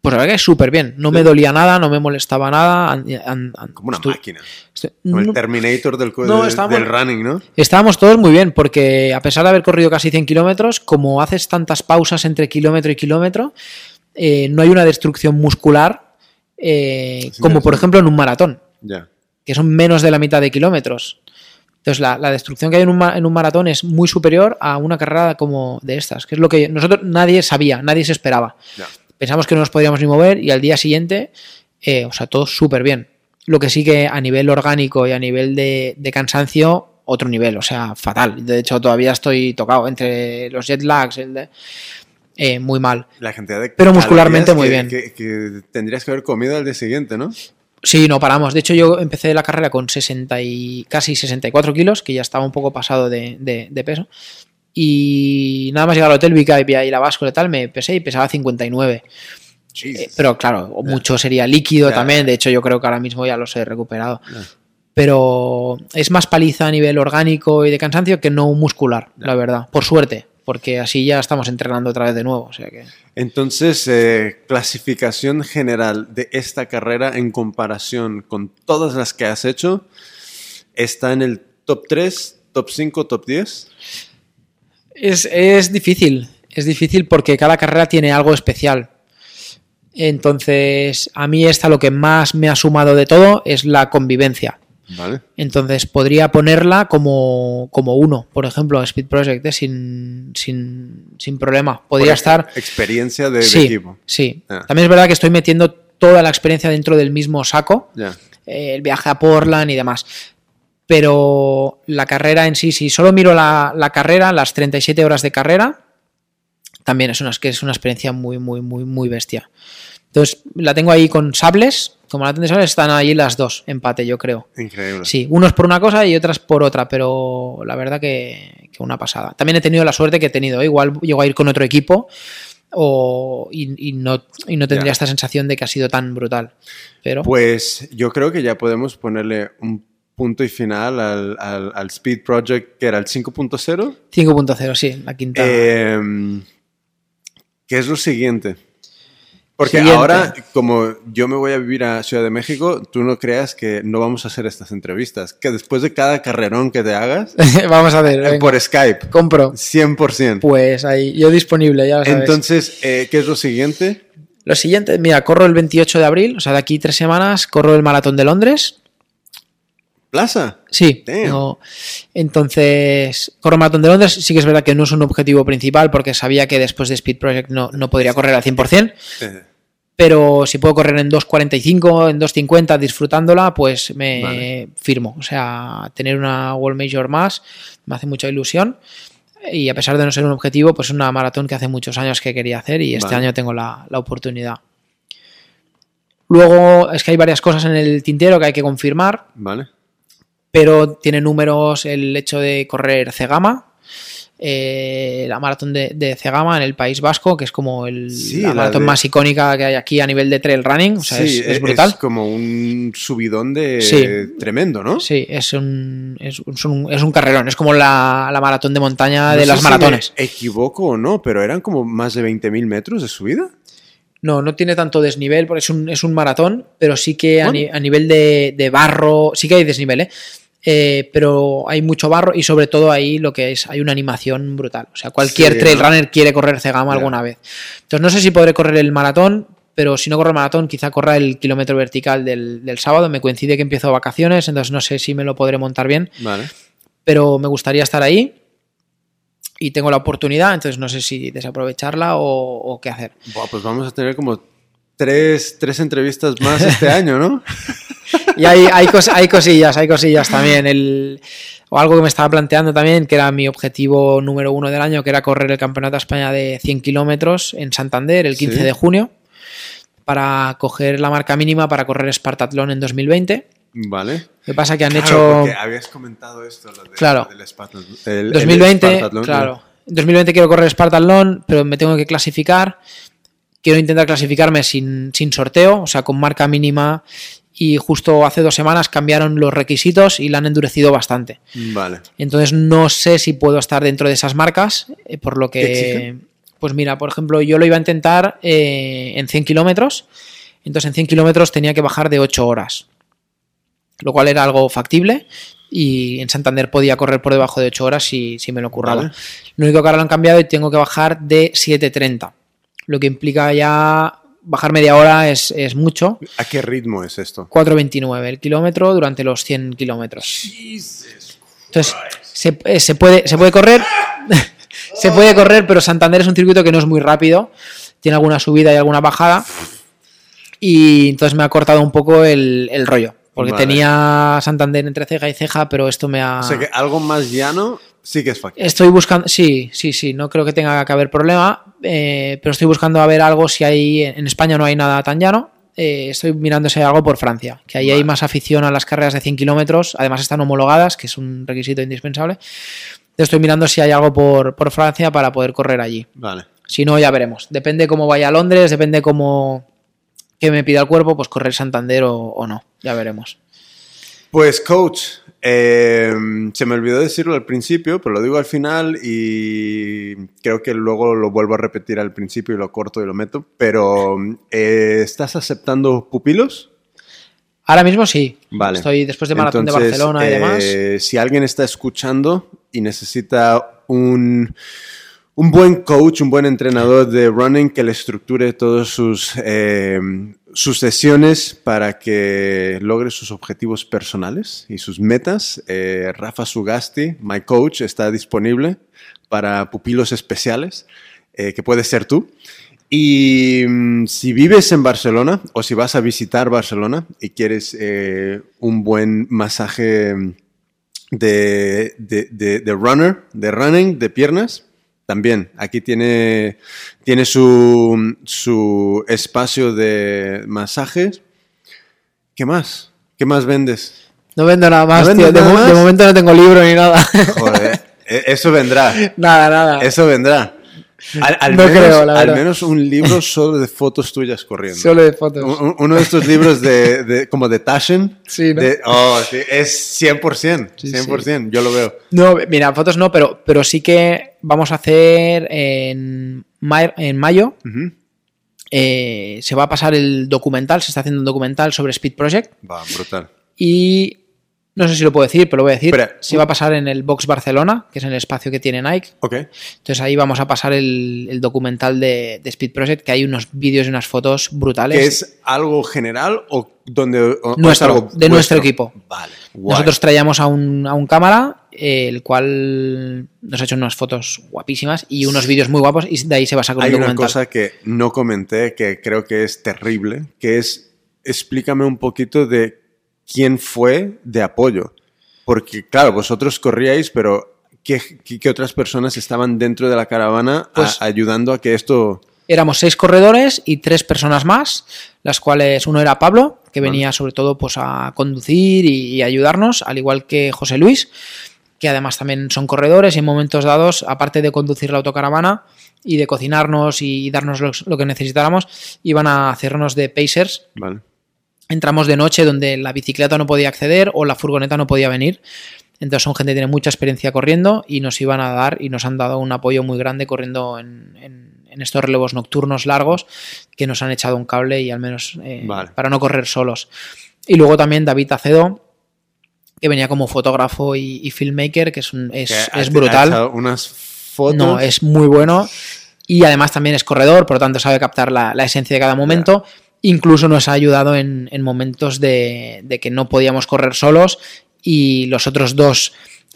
S2: Pues la verdad que súper bien. No me dolía nada, no me molestaba nada. an- an- an-
S1: Como una máquina. Como el
S2: no-
S1: Terminator del,
S2: No, estábamos-
S1: del running, ¿no?
S2: Estábamos todos muy bien, porque a pesar de haber corrido casi 100 kilómetros, como haces tantas pausas entre kilómetro y kilómetro, eh, no hay una destrucción muscular eh, como por ejemplo en un maratón, que son menos de la mitad de kilómetros. Entonces la, la destrucción que hay en un, en un maratón es muy superior a una carrera como de estas, que es lo que nosotros nadie sabía, nadie se esperaba. Pensamos que no nos podíamos ni mover y al día siguiente, eh, o sea, todo súper bien. Lo que sí que a nivel orgánico y a nivel de, de cansancio, otro nivel, o sea, fatal. De hecho, todavía estoy tocado entre los jet lags, el de- eh, muy mal.
S1: La cantidad de
S2: Pero muscularmente muy bien.
S1: Que, que tendrías que haber comido al día siguiente, ¿no?
S2: Sí, no paramos. De hecho, yo empecé la carrera con 60 y casi 64 kilos, que ya estaba un poco pasado de, de- de peso. Y nada más llegar al hotel, vi que había ahí la báscula y tal, me pesé y pesaba 59. Eh, pero claro, mucho sería líquido también. De hecho, yo creo que ahora mismo ya los he recuperado. Pero es más paliza a nivel orgánico y de cansancio que no muscular, la verdad. Por suerte, porque así ya estamos entrenando otra vez de nuevo. O sea que.
S1: Entonces, eh, clasificación general de esta carrera en comparación con todas las que has hecho, ¿está en el top 3, top 5, top 10?
S2: Es, es difícil, es difícil porque cada carrera tiene algo especial. Entonces, a mí esta lo que más me ha sumado de todo es la convivencia.
S1: Vale.
S2: Entonces, podría ponerla como, como uno, por ejemplo, Speed Project, ¿eh? sin, sin, sin problema. Podría
S1: Por
S2: estar...
S1: Experiencia de, equipo.
S2: sí.
S1: Ah.
S2: También es verdad que estoy metiendo toda la experiencia dentro del mismo saco eh, el viaje a Portland y demás. Pero la carrera en sí, si solo miro la, la carrera, las 37 horas de carrera, también es una, es que es una experiencia muy, muy, muy, muy bestia. Entonces, la tengo ahí con sables, como la tengo de sables, están ahí las dos, empate, yo creo.
S1: Increíble.
S2: Sí, unos por una cosa y otras por otra, pero la verdad que, que una pasada. También he tenido la suerte que he tenido, ¿eh? igual llego a ir con otro equipo o, y, y no, y no tendría
S1: Ya.
S2: esta sensación de que ha sido tan brutal. Pero
S1: Pues yo creo que ya podemos ponerle un punto y final al, al- al Speed Project, que era el 5.0.
S2: 5.0, sí, la quinta.
S1: Eh, ¿Qué es lo siguiente? Porque
S2: Siguiente.
S1: ahora, como yo me voy a vivir a Ciudad de México, tú no creas que no vamos a hacer estas entrevistas. Que después de cada carrerón que te hagas,
S2: Vamos a ver, venga.
S1: por Skype,
S2: compro.
S1: 100%.
S2: Pues ahí, yo disponible, ya lo sabes.
S1: Entonces, eh, ¿qué es lo siguiente?
S2: Lo siguiente, mira, corro el 28 de abril, o sea, de aquí tres semanas, corro el maratón de Londres.
S1: Plaza.
S2: Sí, no. entonces corro maratón de Londres. Sí que es verdad que no es un objetivo principal porque sabía que después de Speed Project no, no podría correr al 100%,
S1: Eh,
S2: pero si puedo correr en 2.45, en 2.50 disfrutándola, pues me
S1: Vale.
S2: firmo. O sea, tener una World Major más me hace mucha ilusión. Y a pesar de no ser un objetivo, pues es una maratón que hace muchos años que quería hacer y este
S1: Vale.
S2: año tengo la, la oportunidad. Luego es que hay varias cosas en el tintero que hay que confirmar,
S1: Vale.
S2: Pero tiene números el hecho de correr Cegama, eh, la maratón de, de Cegama en el País Vasco, que es como el,
S1: Sí,
S2: la
S1: la
S2: maratón
S1: de-
S2: más icónica que hay aquí a nivel de trail running. O sea,
S1: sí,
S2: es, es brutal.
S1: como un subidón de
S2: Sí.
S1: tremendo, ¿no?
S2: Sí, es un, es, un, es un carrerón. Es como la, la maratón de montaña
S1: No
S2: de las
S1: si
S2: maratones.
S1: me equivoco o no, pero eran como más de 20.000 metros de subida.
S2: No, no tiene tanto desnivel porque es un, es un maratón, pero sí que a, ni- a nivel de, de barro, sí que hay desnivel, ¿eh? Eh, pero hay mucho barro y sobre todo ahí lo que es, hay una animación brutal. O sea, cualquier
S1: Sí,
S2: trail
S1: ¿no?
S2: runner quiere correr Cegama
S1: Ya.
S2: alguna vez. Entonces no sé si podré correr el maratón, pero si no corro el maratón, quizá corra el kilómetro vertical del, del sábado. Me coincide que empiezo vacaciones, entonces no sé si me lo podré montar bien,
S1: Vale.
S2: pero me gustaría estar ahí. Y tengo la oportunidad, entonces no sé si desaprovecharla o, o qué hacer.
S1: Buah, pues vamos a tener como tres, tres entrevistas más este año, ¿no?
S2: Y hay, hay, cos- hay cosillas, hay cosillas también. El, o algo que me estaba planteando también, que era mi objetivo número uno del año, que era correr el Campeonato de España de 100 kilómetros en Santander el 15
S1: Sí.
S2: de junio, para coger la marca mínima para correr Spartathlon en 2020.
S1: Vale.
S2: Que pasa que han
S1: Claro,
S2: hecho...
S1: porque habías comentado esto, lo de-
S2: Claro.
S1: del el- el
S2: 2020,
S1: Spartathlon,
S2: claro. En 2020 quiero correr Spartathlon, pero me tengo que clasificar. Quiero intentar clasificarme sin, sin sorteo, o sea, con marca mínima. Y justo hace dos semanas cambiaron los requisitos y la han endurecido bastante.
S1: Vale.
S2: Entonces no sé si puedo estar dentro de esas marcas, eh, por lo
S1: ¿Qué
S2: que... Pues mira, por ejemplo, yo lo iba a intentar eh, en 100 kilómetros. Entonces en 100 kilómetros tenía que bajar de 8 horas. Lo cual era algo factible. Y en Santander podía correr por debajo de 8 horas si, si me lo curraba.
S1: Vale.
S2: Lo único que ahora lo han cambiado y tengo que bajar de 7.30. Lo que implica ya bajar media hora es, es mucho.
S1: ¿A qué ritmo es esto?
S2: 4.29 el kilómetro durante los 100 kilómetros. Entonces, se, eh, se puede, se puede correr. se puede correr, pero Santander es un circuito que no es muy rápido. Tiene alguna subida y alguna bajada. Y entonces me ha cortado un poco el, el rollo. Porque
S1: Vale.
S2: tenía Santander entre ceja y ceja, pero esto me ha.
S1: O sea que algo más llano sí que es factible.
S2: Estoy buscando, sí, sí, sí, no creo que tenga que haber problema, eh, pero estoy buscando a ver algo si hay, en España no hay nada tan llano, eh, estoy mirando si hay algo por Francia, que ahí hay más afición a las carreras de 100 kilómetros, además están homologadas, que es un requisito indispensable. Estoy mirando si hay algo por, por Francia para poder correr allí.
S1: Vale.
S2: Si no, ya veremos. Depende cómo vaya a Londres, depende cómo que me pida el cuerpo, pues correr Santander o, o no, ya veremos.
S1: Pues coach, eh, se me olvidó decirlo al principio, pero lo digo al final y creo que luego lo vuelvo a repetir al principio y lo corto y lo meto, pero eh, ¿estás aceptando pupilos?
S2: Ahora mismo sí.
S1: Vale.
S2: Estoy después de Maratón
S1: Entonces,
S2: de Barcelona y demás.
S1: eh, si alguien está escuchando y necesita un, un buen coach, un buen entrenador de running que le estructure todas sus, eh, sus sesiones para que logre sus objetivos personales y sus metas, eh, Rafa Sugasti, my coach, está disponible para pupilos especiales, eh, que puede ser tú. Y mm, si vives en Barcelona o si vas a visitar Barcelona y quieres eh, un buen masaje mm, de, de, de- de runner, de running, de piernas, también aquí tiene, tiene su, su espacio de masajes. ¿Qué más? ¿Qué más vendes?
S2: No vendo nada más,
S1: ¿No
S2: tío. De, mo- de
S1: más?
S2: momento no tengo libro ni nada.
S1: Joder, e- eso vendrá.
S2: nada, nada.
S1: Eso vendrá. Al, al
S2: No
S1: menos,
S2: creo, la
S1: al menos un libro solo de fotos tuyas corriendo.
S2: Solo de fotos.
S1: Un- un- Uno de estos libros de, de- como de Taschen.
S2: Sí, ¿no?
S1: de- oh, sí, es 100%,
S2: Sí,
S1: 100%, yo lo veo.
S2: No, mira, fotos no, pero, pero sí que vamos a hacer en, ma- en mayo. Eh, se va a pasar el documental, se está haciendo un documental sobre Speed Project.
S1: Va, brutal.
S2: Y no sé si lo puedo decir, pero lo voy a decir.
S1: Espera.
S2: Se va a pasar en el Box Barcelona, que es en el espacio que tiene Nike.
S1: Ok.
S2: Entonces ahí vamos a pasar el, el documental de, de Speed Project, que hay unos vídeos y unas fotos brutales.
S1: ¿Que es algo general o donde o- o es
S2: Nuestro,
S1: algo
S2: de nuestro equipo.
S1: Vale. guay.
S2: Nosotros traíamos a un, a un cámara eh, el cual nos ha hecho unas fotos guapísimas y unos vídeos muy guapos y de ahí se con
S1: Hay
S2: el
S1: una
S2: documental.
S1: cosa que no comenté que creo que es terrible, que es explícame un poquito de quién fue de apoyo. Porque, claro, vosotros corríais, pero ¿qué, qué- qué otras personas estaban dentro de la caravana a-
S2: Pues-
S1: ayudando a que esto...
S2: Éramos seis corredores y tres personas más, las cuales uno era Pablo, que venía sobre todo pues, a conducir y, y ayudarnos, al igual que José Luis, que además también son corredores y en momentos dados, aparte de conducir la autocaravana y de cocinarnos y darnos lo, lo que necesitáramos, iban a hacernos de pacers
S1: Vale.
S2: Entramos de noche donde la bicicleta no podía acceder o la furgoneta no podía venir. Entonces son gente que tiene mucha experiencia corriendo y nos iban a dar y nos han dado un apoyo muy grande corriendo en, en- en estos relevos nocturnos largos que nos han echado un cable y al menos eh,
S1: Vale.
S2: para no correr solos. Y luego también David Acedo, que venía como fotógrafo y, y filmmaker, que es, un- es,
S1: Que
S2: brutal.
S1: unas fotos...
S2: No, es muy bueno. Y además también es corredor, por lo tanto sabe captar la, la esencia de cada momento. Incluso nos ha ayudado en, en momentos de, de que no podíamos correr solos y los otros dos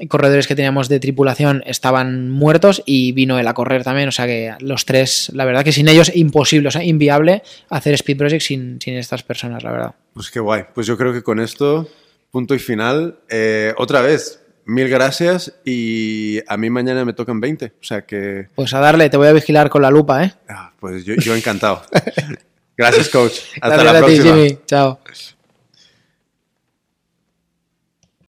S2: corredores que teníamos de tripulación estaban muertos y vino él a correr también. O sea que los tres, la verdad que sin ellos imposible, o sea, inviable hacer Speed Project sin, sin estas personas, la verdad.
S1: Pues qué guay. Pues yo creo que con esto, punto y final. Eh, otra vez, mil gracias y a mí mañana me tocan 20. O sea que,
S2: Pues a darle, te voy a vigilar con la lupa, ¿eh?
S1: ah, pues yo, yo encantado. gracias, coach. Hasta
S2: Gracias
S1: la
S2: a ti,
S1: próxima.
S2: Jimmy. Chao.